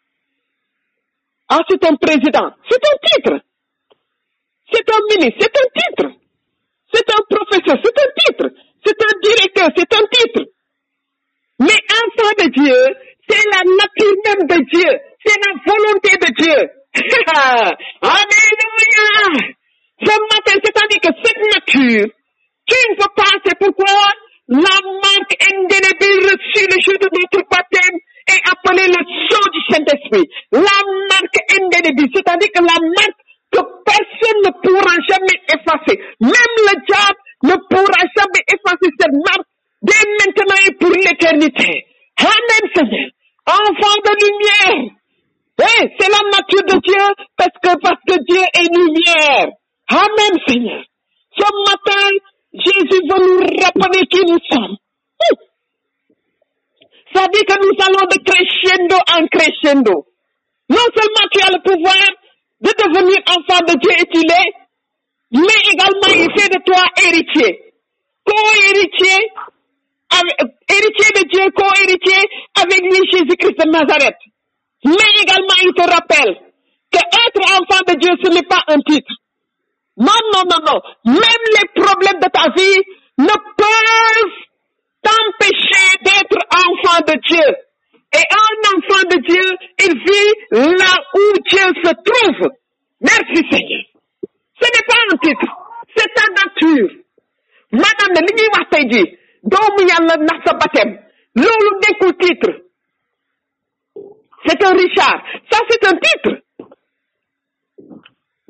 A: Ah, c'est un président. C'est un titre. C'est un ministre. C'est un titre. C'est un professeur. C'est un titre. C'est un directeur. C'est un titre. Mais enfant de Dieu, c'est la nature même de Dieu. C'est la volonté de Dieu. [LAUGHS] Alléluia. Ce matin, c'est-à-dire que cette nature, tu ne veux pas, c'est pourquoi la marque indélébile reçue le jour de notre baptême est appelée le sceau du Saint-Esprit. La marque indélébile, c'est-à-dire que la marque que personne ne pourra jamais effacer. Même le diable ne pourra jamais effacer cette marque dès maintenant et pour l'éternité. Amen, Seigneur. Enfant de lumière. Eh, c'est la nature de Dieu parce que, parce que Dieu est lumière. Amen, Seigneur. Ce matin, Jésus veut nous rappeler qui nous sommes. Ça dit que nous allons de crescendo en crescendo. Non seulement tu as le pouvoir de devenir enfant de Dieu et tu l'es, mais également il fait de toi héritier. Co-héritier, héritier de Dieu, co-héritier avec lui Jésus-Christ de Nazareth. Mais également il te rappelle que être enfant de Dieu, ce n'est pas un titre. Non, non, non, non. Même les problèmes de ta vie ne peuvent t'empêcher d'être enfant de Dieu. Et un enfant de Dieu, il vit là où Dieu se trouve. Merci Seigneur. Ce n'est pas un titre, c'est ta nature. Madame, li ñuy wax tey jii doomu titre. C'est un Richard. Ça c'est un titre.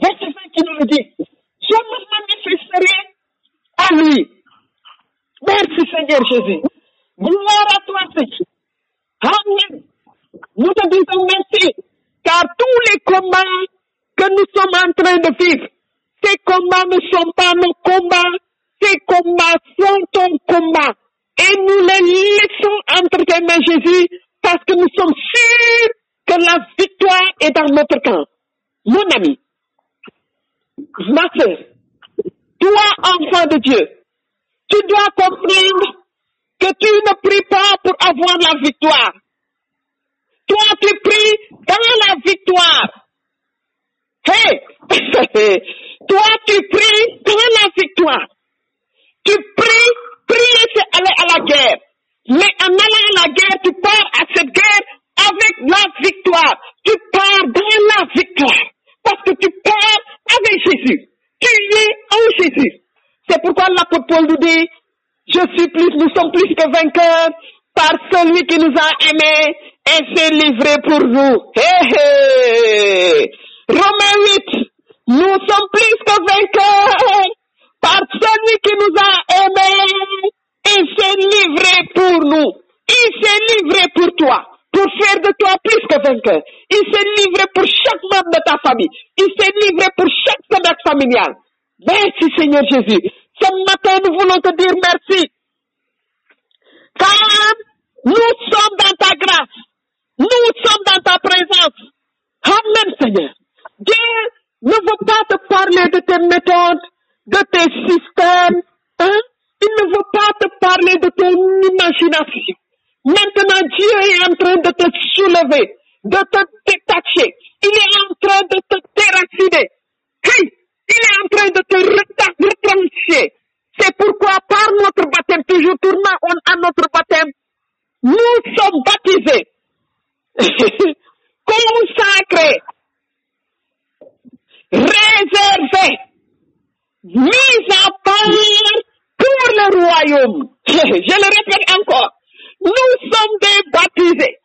A: verset 5 qui nous le dit. Je me à lui. Merci Seigneur Jésus. Gloire à toi Seigneur. Amen. Nous te disons merci car tous les combats que nous sommes en train de vivre ces combats ne sont pas nos combats ces combats sont ton combat. Et nous les laissons entre tes mains Jésus parce que nous sommes sûrs que la victoire est dans notre camp. Mon ami ma sœur, toi, enfant de Dieu, tu dois comprendre que tu ne pries pas pour avoir la victoire. Toi, tu pries dans la victoire. Hey! [LAUGHS] toi, tu pries dans la victoire. Tu pries, prier, c'est aller à la guerre. Mais en allant à la guerre, tu pars à cette guerre avec la victoire. Tu pars dans la victoire. Parce que tu pars avec Jésus. Tu es en Jésus. C'est pourquoi l'apôtre Paul nous dit, je suis plus, nous sommes plus que vainqueurs par celui qui nous a aimés et s'est livré pour nous. Romains 8, nous sommes plus que vainqueurs par celui qui nous a aimés et s'est livré pour nous. Il s'est livré pour toi pour faire de toi plus que vainqueur. Il s'est livré pour chaque membre de ta famille. Il s'est livré pour chaque semence familiale. Merci Seigneur Jésus. Ce matin, nous voulons te dire merci. Car nous sommes dans ta grâce. Nous sommes dans ta présence. Amen Seigneur. Dieu ne veut pas te parler de tes méthodes, de tes systèmes. Hein? Il ne veut pas te parler de ton imagination. Maintenant, Dieu est en train de te soulever, de te détacher. Il est en train de te déraciner. Il est en train de te retrancher. C'est pourquoi par notre baptême, toujours tournant on à notre baptême, nous sommes baptisés, [LAUGHS] consacrés, réservés, mis à part pour le royaume. [LAUGHS] Je le répète encore. Nous sommes des baptisés,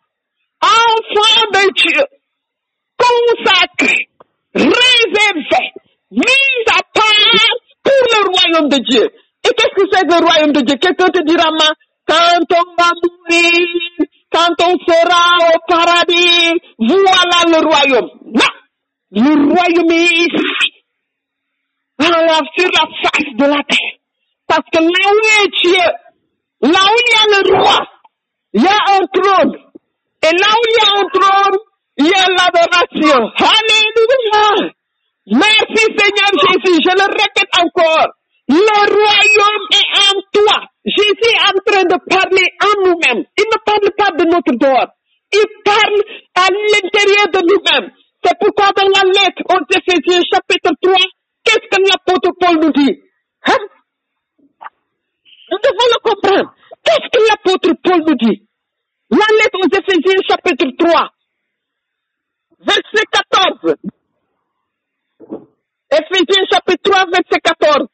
A: enfants de Dieu, consacrés, réservés, mis à part pour le royaume de Dieu. Et qu'est-ce que c'est le royaume de Dieu? Quelqu'un te dira, ma, quand on va mourir, quand on sera au paradis, voilà le royaume. Non, le royaume est ici, sur la face de la terre. Parce que là où est Dieu, là où il y a le roi, il y a un trône. Et là où il y a un trône, il y a l'adoration. Alléluia. Merci Seigneur Jésus. Je le répète encore. Le royaume est en toi. Jésus est en train de parler en nous-mêmes. Il ne parle pas de notre dehors. Il parle à l'intérieur de nous-mêmes. C'est pourquoi dans la lettre aux Éphésiens chapitre 3, qu'est-ce que l'apôtre Paul nous dit? Hein? Nous devons le comprendre. Qu'est-ce que l'apôtre Paul nous dit? La lettre aux Éphésiens chapitre 3, verset 14. Éphésiens chapitre 3, verset 14.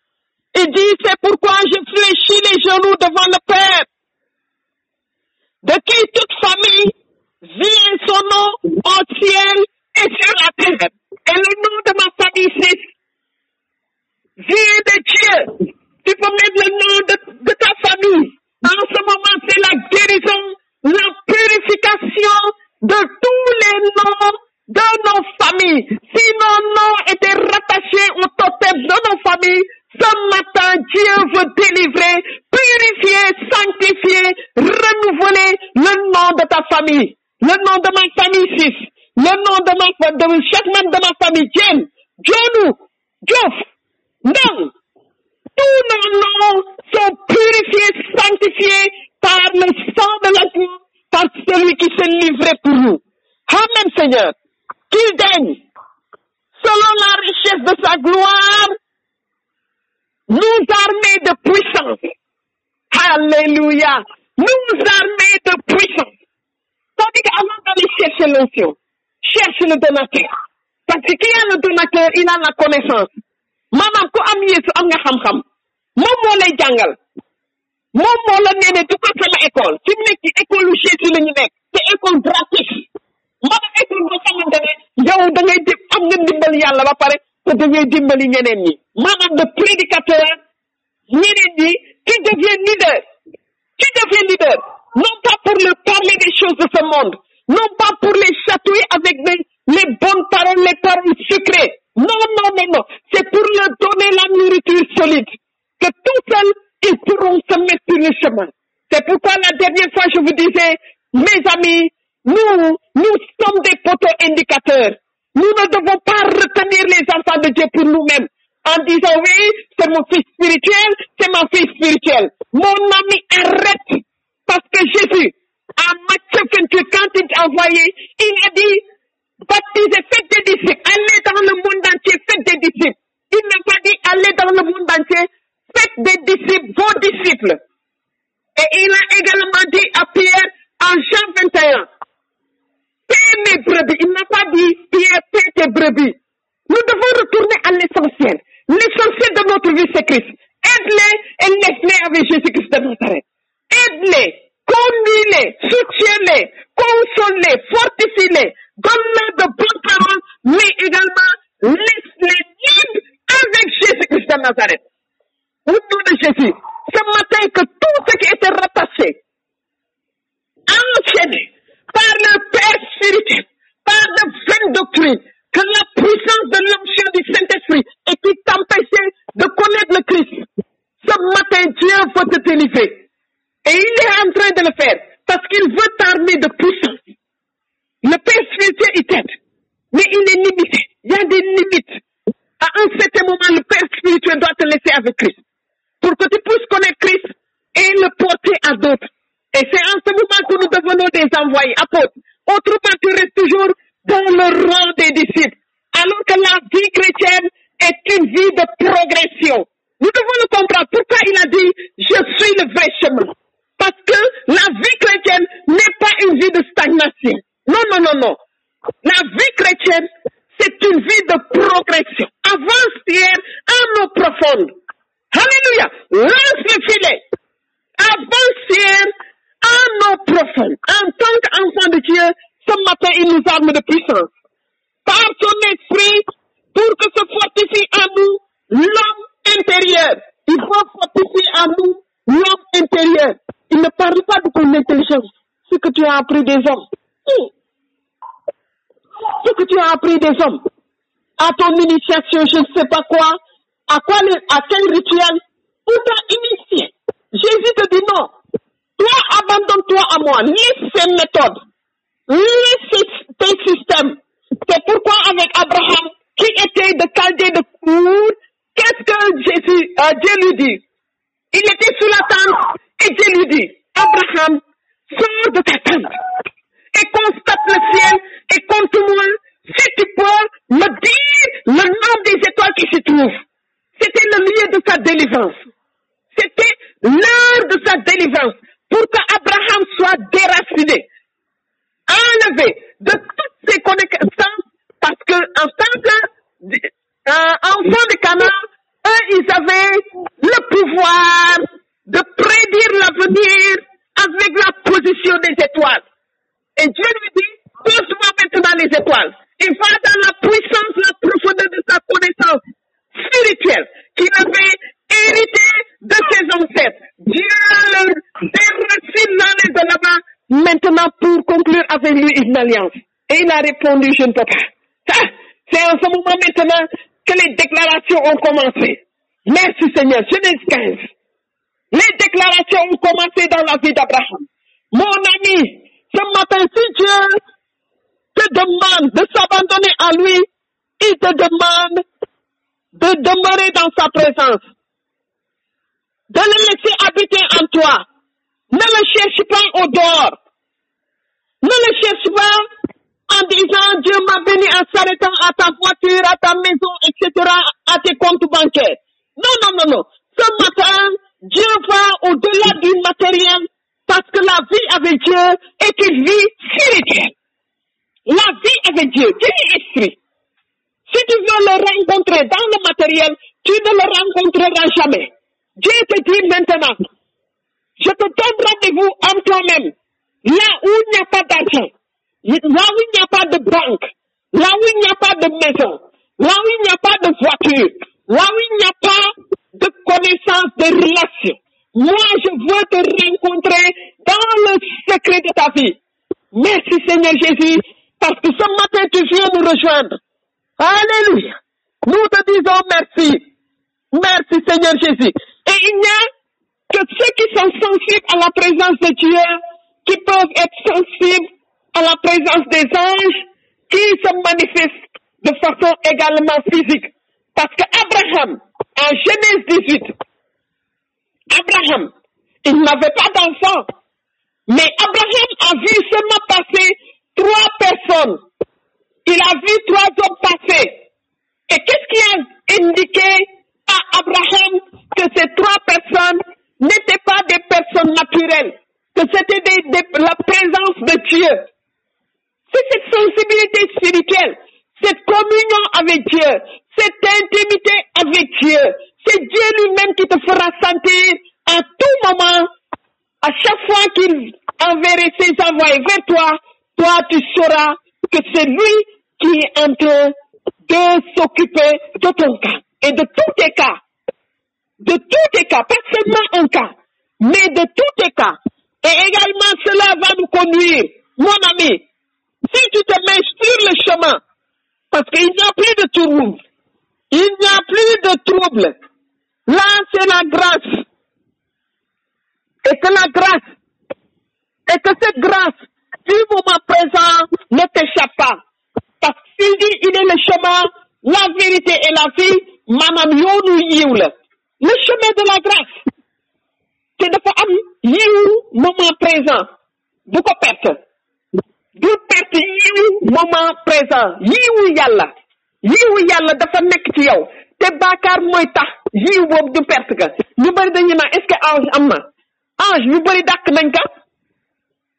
A: di ñeneen Munna Il ne parle pas de ton intelligence, ce que tu as appris des hommes. Ce que tu as appris des hommes. À ton initiation, je ne sais pas quoi, à quoi, à quel rituel, ou t'as initié. Jésus te dit non. Toi, abandonne-toi à moi. Laisse ces méthodes. Laisse tes systèmes. C'est pourquoi avec Abraham, qui était de qualité de cour, qu'est-ce que Jésus, euh, Dieu lui dit? Il était sous la tente et Dieu lui dit, Abraham, sors de ta tente et constate le ciel et compte-moi si tu peux me dire le nom des étoiles qui s'y trouvent. C'était le lieu de sa délivrance. C'était l'heure de sa délivrance pour qu'Abraham soit déraciné, enlevé de toutes ses connaissances parce que en tant qu'enfant de Canaan, eux, ils avaient le pouvoir de prédire l'avenir avec la position des étoiles. Et Dieu lui dit, pose-moi maintenant les étoiles. Il va dans la puissance, la profondeur de sa connaissance spirituelle qu'il avait hérité de ses ancêtres. Dieu leur déracine l'année de là-bas maintenant pour conclure avec lui une alliance. Et il a répondu, je ne peux pas. C'est en ce moment maintenant que les déclarations ont commencé. Merci Seigneur. Genèse 15. Les déclarations ont commencé dans la vie d'Abraham. Mon ami, ce matin, si Dieu te demande de s'abandonner à lui, il te demande de demeurer dans sa présence, de le laisser habiter en toi. Ne le cherche pas au dehors. Ne le cherche pas en disant Dieu m'a béni en s'arrêtant à ta voiture, à ta maison, etc., à tes comptes bancaires. Non, non, non, non. Ce matin, Dieu va au-delà du matériel parce que la vie avec Dieu est une vie spirituelle. La vie avec Dieu, Dieu est esprit. Si tu veux le rencontrer dans le matériel, tu ne le rencontreras jamais. Dieu te dit maintenant, je te donne rendez-vous en toi-même, là où il n'y a pas d'argent, là où il n'y a pas de banque, là où il n'y a pas de maison, là où il n'y a pas de voiture, là où il n'y a pas de connaissance, de relation. Moi, je veux te rencontrer dans le secret de ta vie. Merci Seigneur Jésus, parce que ce matin, tu viens nous rejoindre. Alléluia. Nous te disons merci. Merci Seigneur Jésus. Et il n'y a que ceux qui sont sensibles à la présence de Dieu, qui peuvent être sensibles à la présence des anges, qui se manifestent de façon également physique. Parce que Abraham, en Genèse 18, Abraham, il n'avait pas d'enfant. Mais Abraham a vu seulement passer trois personnes. Il a vu trois hommes passer. Et qu'est-ce qui a indiqué à Abraham que ces trois personnes n'étaient pas des personnes naturelles, que c'était la présence de Dieu? C'est cette sensibilité spirituelle, cette communion avec Dieu, cette intimité avec Dieu. C'est Dieu lui-même qui te fera sentir à tout moment, à chaque fois qu'il enverrait ses envoyés vers toi, toi tu sauras que c'est lui qui est en train de s'occuper de ton cas et de tous tes cas. De tous tes cas, pas seulement un cas, mais de tous tes cas. Et également cela va nous conduire, mon ami, si tu te mets sur le chemin, parce qu'il n'y a plus de trouble, il n'y a plus de trouble. Là, c'est la grâce. Et que la grâce, et que cette grâce du moment présent ne t'échappe pas. Parce qu'il dit, il est le chemin, la vérité et la vie, maanaam yoonu yiw la. Le chemin de la grâce. te dafa am yiw moment présent. du ko perte. du perte yiw moment présent. yiwu yàlla. yiwu yàlla dafa nekk ci yow. te baakaar mooy tax yiw boobu du perte ka. ñu bari dañu naan est-ce que ange am ange ñu bari dàq nañ ka.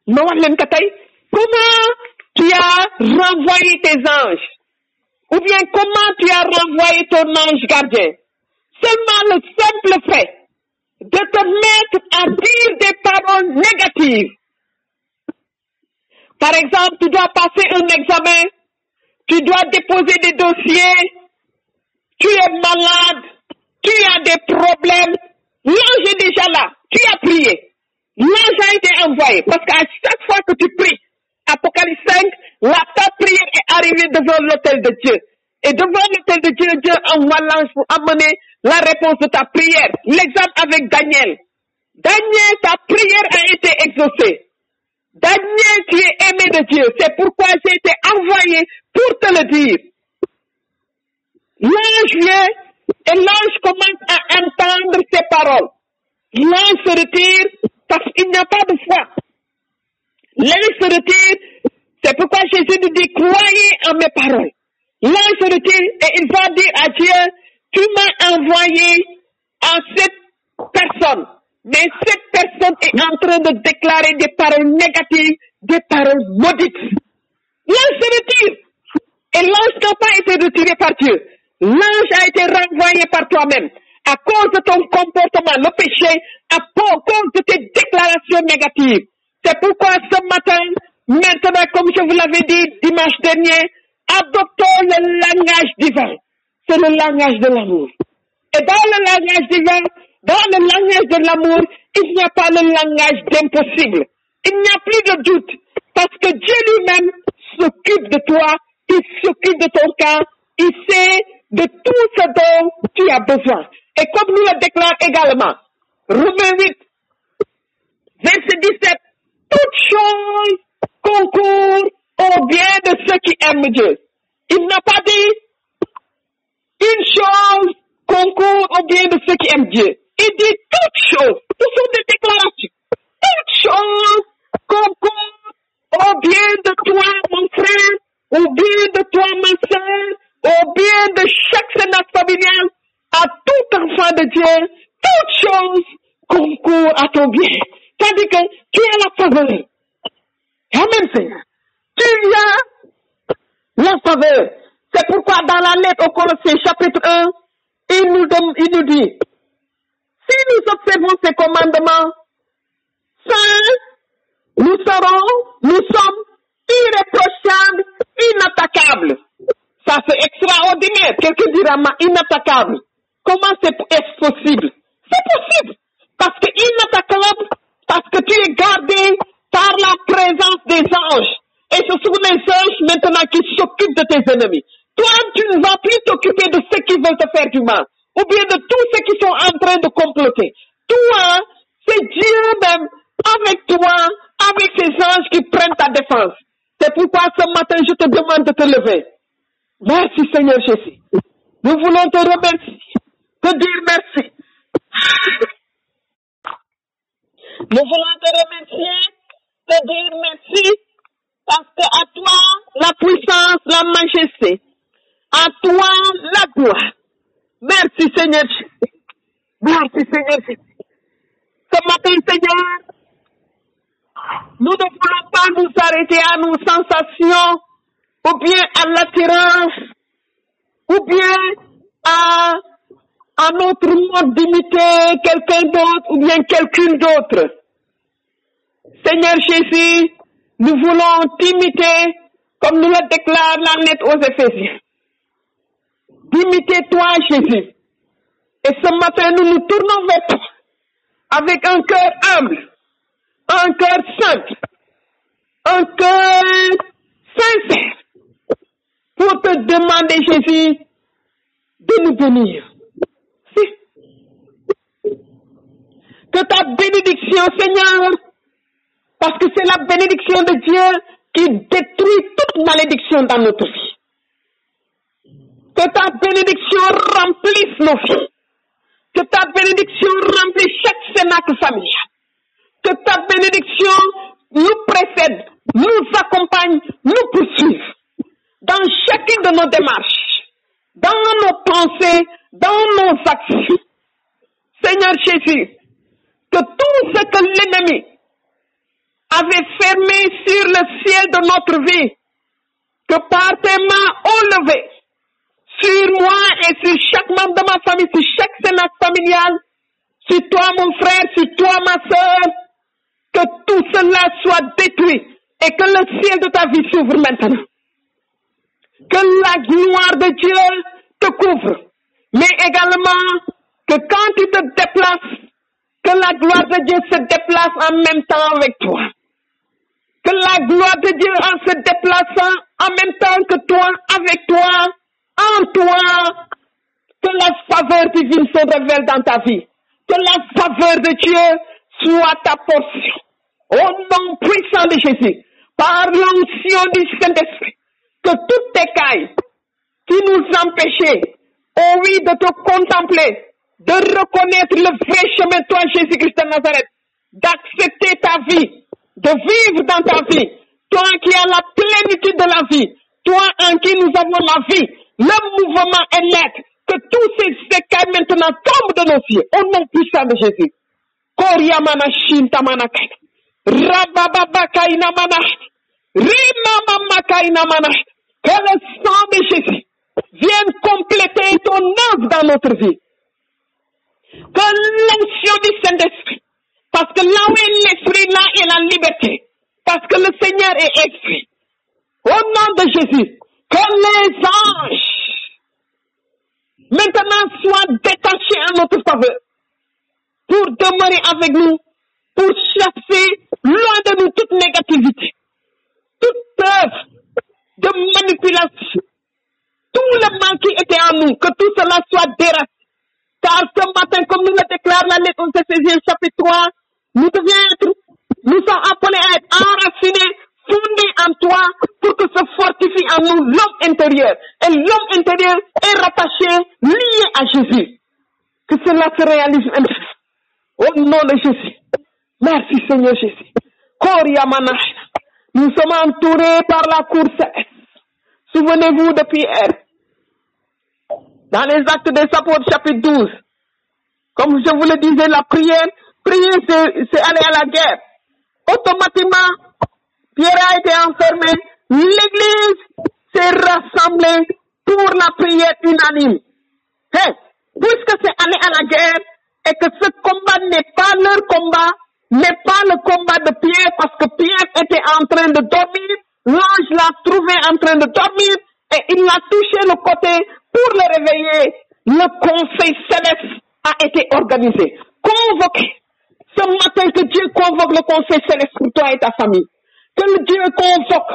A: ma wax leen ka tey. comment tu as renvoyé tes anges? Ou bien comment tu as renvoyé ton ange gardien? seulement le simple fait de te mettre à dire des paroles négatives. Par exemple, tu dois passer un examen, tu dois déposer des dossiers, tu es malade, tu as des problèmes. L'ange est déjà là, tu as prié. L'ange a été envoyé parce qu'à chaque fois que tu pries, Apocalypse 5, la ta prière est arrivée devant l'autel de Dieu. Et devant l'autel de Dieu, Dieu envoie l'ange pour amener la réponse de ta prière. L'exemple avec Daniel. Daniel, ta prière a été exaucée. Daniel, tu es aimé de Dieu. C'est pourquoi j'ai été envoyé pour te le dire. L'ange vient et l'ange commence à entendre ces paroles. L'ange se retire parce qu'il n'y a pas de foi. L'ange se retire, c'est pourquoi Jésus nous dit, croyez en mes paroles. L'ange se retire et il va dire à Dieu, tu m'as envoyé à cette personne. Mais cette personne est en train de déclarer des paroles négatives, des paroles maudites. L'ange se retire. Et l'ange n'a pas été retiré par Dieu. L'ange a été renvoyé par toi-même. À cause de ton comportement, le péché, à cause de tes déclarations négatives. C'est pourquoi ce matin, maintenant, comme je vous l'avais dit dimanche dernier, adoptons le langage divin. C'est le langage de l'amour. Et dans le langage divin, dans le langage de l'amour, il n'y a pas le langage d'impossible. Il n'y a plus de doute. Parce que Dieu lui-même s'occupe de toi, il s'occupe de ton cas, il sait de tout ce dont tu as besoin. Et comme nous le déclare également, Romains 8, verset 17, toutes choses concourent au bien de ceux qui aiment Dieu. Il n'a pas dit une chose concourt au bien de ceux qui aiment Dieu. Il dit toutes choses. Ce sont des déclarations. Toutes choses concourent au bien de toi, mon frère, au bien de toi, ma soeur, au bien de chaque sénat familial, à tout enfant de Dieu. Toutes choses concourent à ton bien. C'est-à-dire que tu as la faveur. Amen, Seigneur. Tu as la faveur. C'est pourquoi dans la lettre au Colossiens chapitre 1, il nous, dem- il nous dit, si nous observons ces commandements, nous serons, nous sommes irréprochables, inattaquables. Ça c'est extraordinaire. Quelqu'un dira, mais inattaquable. Comment c'est est possible? C'est possible. Parce que inattaquable, parce que tu es gardé par la présence des anges. Et ce sont les anges maintenant qui s'occupent de tes ennemis. Toi, tu ne vas plus t'occuper de ceux qui veulent te faire du mal. Ou bien de tous ceux qui sont en train de comploter. Toi, c'est Dieu même avec toi, avec ces anges qui prennent ta défense. C'est pourquoi ce matin, je te demande de te lever. Merci Seigneur Jésus. Nous voulons te remercier, te dire merci. Nous voulons te remercier, te dire merci, parce que à toi la puissance, la majesté, à toi la gloire. Merci Seigneur Jésus. Merci Seigneur Jésus. Ce matin Seigneur, nous ne voulons pas nous arrêter à nos sensations, ou bien à l'attirance, ou bien à, à notre mode d'imiter quelqu'un d'autre, ou bien quelqu'un d'autre. Seigneur Jésus, nous voulons t'imiter comme nous le déclare la lettre aux Éphésiens. D'imiter toi, Jésus. Et ce matin, nous nous tournons vers toi avec un cœur humble, un cœur simple, un cœur sincère pour te demander, Jésus, de nous bénir. Si. Que ta bénédiction, Seigneur, parce que c'est la bénédiction de Dieu qui détruit toute malédiction dans notre vie. Que ta bénédiction remplisse nos vies. Que ta bénédiction remplisse chaque cénacle familial. Que ta bénédiction nous précède, nous accompagne, nous poursuive dans chacune de nos démarches, dans nos pensées, dans nos actions. Seigneur Jésus, que tout ce que l'ennemi avait fermé sur le ciel de notre vie, que par tes mains enlevées, sur moi et sur chaque membre de ma famille, sur chaque sénat familiale, sur toi mon frère, sur toi ma sœur, que tout cela soit détruit et que le ciel de ta vie s'ouvre maintenant. Que la gloire de Dieu te couvre, mais également que quand tu te déplaces, que la gloire de Dieu se déplace en même temps avec toi. Que la gloire de Dieu en se déplaçant en même temps que toi, avec toi, en toi, que la faveur divine se révèle dans ta vie. Que la faveur de Dieu soit ta portion. Au nom puissant de Jésus, par l'onction du Saint-Esprit, que toutes tes cailles qui nous empêchaient, oh oui, de te contempler, de reconnaître le vrai chemin, toi, Jésus-Christ de Nazareth, d'accepter ta vie, de vivre dans ta vie, toi qui as la plénitude de la vie, toi en qui nous avons la vie, le mouvement est net, que tous ces écailles maintenant tombent de nos yeux, au nom puissant de Jésus. Koryamana shintamana Que le sang de Jésus vienne compléter ton œuvre dans notre vie. Que l'onction du Saint-Esprit, parce que là où est l'Esprit, là est la liberté. Parce que le Seigneur est Esprit. Au nom de Jésus, que les anges maintenant soient détachés en notre faveur pour demeurer avec nous, pour chasser loin de nous toute négativité, toute œuvre de manipulation, tout le mal qui était en nous, que tout cela soit déraciné. Car ce matin, comme nous le déclare la lettre de Césaire chapitre 3, nous devons être, nous sommes appelés à être enracinés, fondés en toi, pour que se fortifie en nous l'homme intérieur. Et l'homme intérieur est rattaché, lié à Jésus. Que cela se réalise. Au nom de Jésus. Merci Seigneur Jésus. Koria Manachna. Nous sommes entourés par la cour céleste. Souvenez-vous de Pierre. Dans les actes des apôtres chapitre 12. Comme je vous le disais, la prière, prier c'est aller à la guerre. Automatiquement, Pierre a été enfermé. L'église s'est rassemblée pour la prière unanime. Hein, puisque c'est aller à la guerre et que ce combat n'est pas leur combat, n'est pas le combat de Pierre parce que Pierre était en train de dormir, l'ange l'a trouvé en train de dormir et il l'a touché le côté pour le réveiller. Le conseil céleste a convoqué. Ce matin que Dieu convoque le conseil céleste pour toi et ta famille. Que le Dieu convoque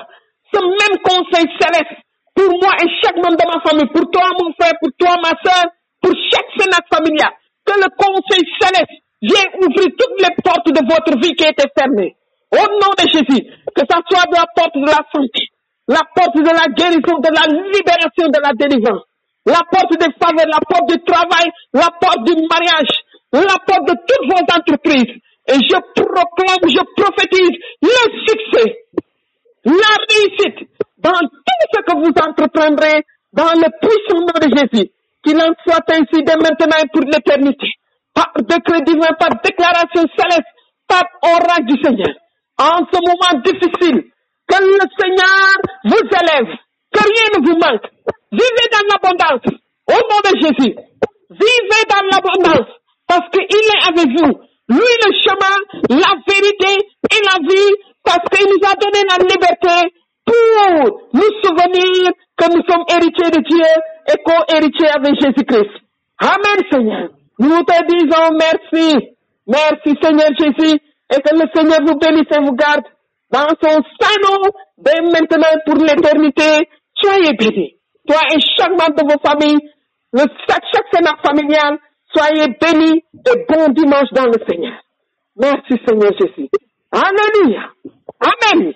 A: ce même conseil céleste pour moi et chaque membre de ma famille, pour toi mon frère, pour toi ma soeur, pour chaque sénat familial. Que le conseil céleste vienne ouvrir toutes les portes de votre vie qui étaient fermées. Au nom de Jésus, que ça soit la porte de la santé, la porte de la guérison, de la libération, de la délivrance, la porte des faveurs, la porte du travail, la porte du mariage, la porte de toutes vos entreprises. Et je proclame, je prophétise le succès, la réussite dans tout ce que vous entreprendrez dans le puissant nom de Jésus. Qu'il en soit ainsi dès maintenant et pour l'éternité. Par décret divin, par déclaration céleste, par oracle du Seigneur. En ce moment difficile, que le Seigneur vous élève, que rien ne vous manque. Vivez dans l'abondance, au nom de Jésus. Vivez dans l'abondance, parce qu'il est avec vous. Lui le chemin, la vérité et la vie, parce qu'il nous a donné la liberté pour nous souvenir que nous sommes héritiers de Dieu et co-héritiers avec Jésus-Christ. Amen, Seigneur. Nous te disons merci. Merci, Seigneur Jésus, et que le Seigneur vous bénisse et vous garde dans son saint dès maintenant pour l'éternité. Soyez bénis. Toi et chaque membre de vos familles, le, chaque, chaque familial, soyez bénis et bon dimanche dans le Seigneur. Merci, Seigneur Jésus. Alléluia. Amen.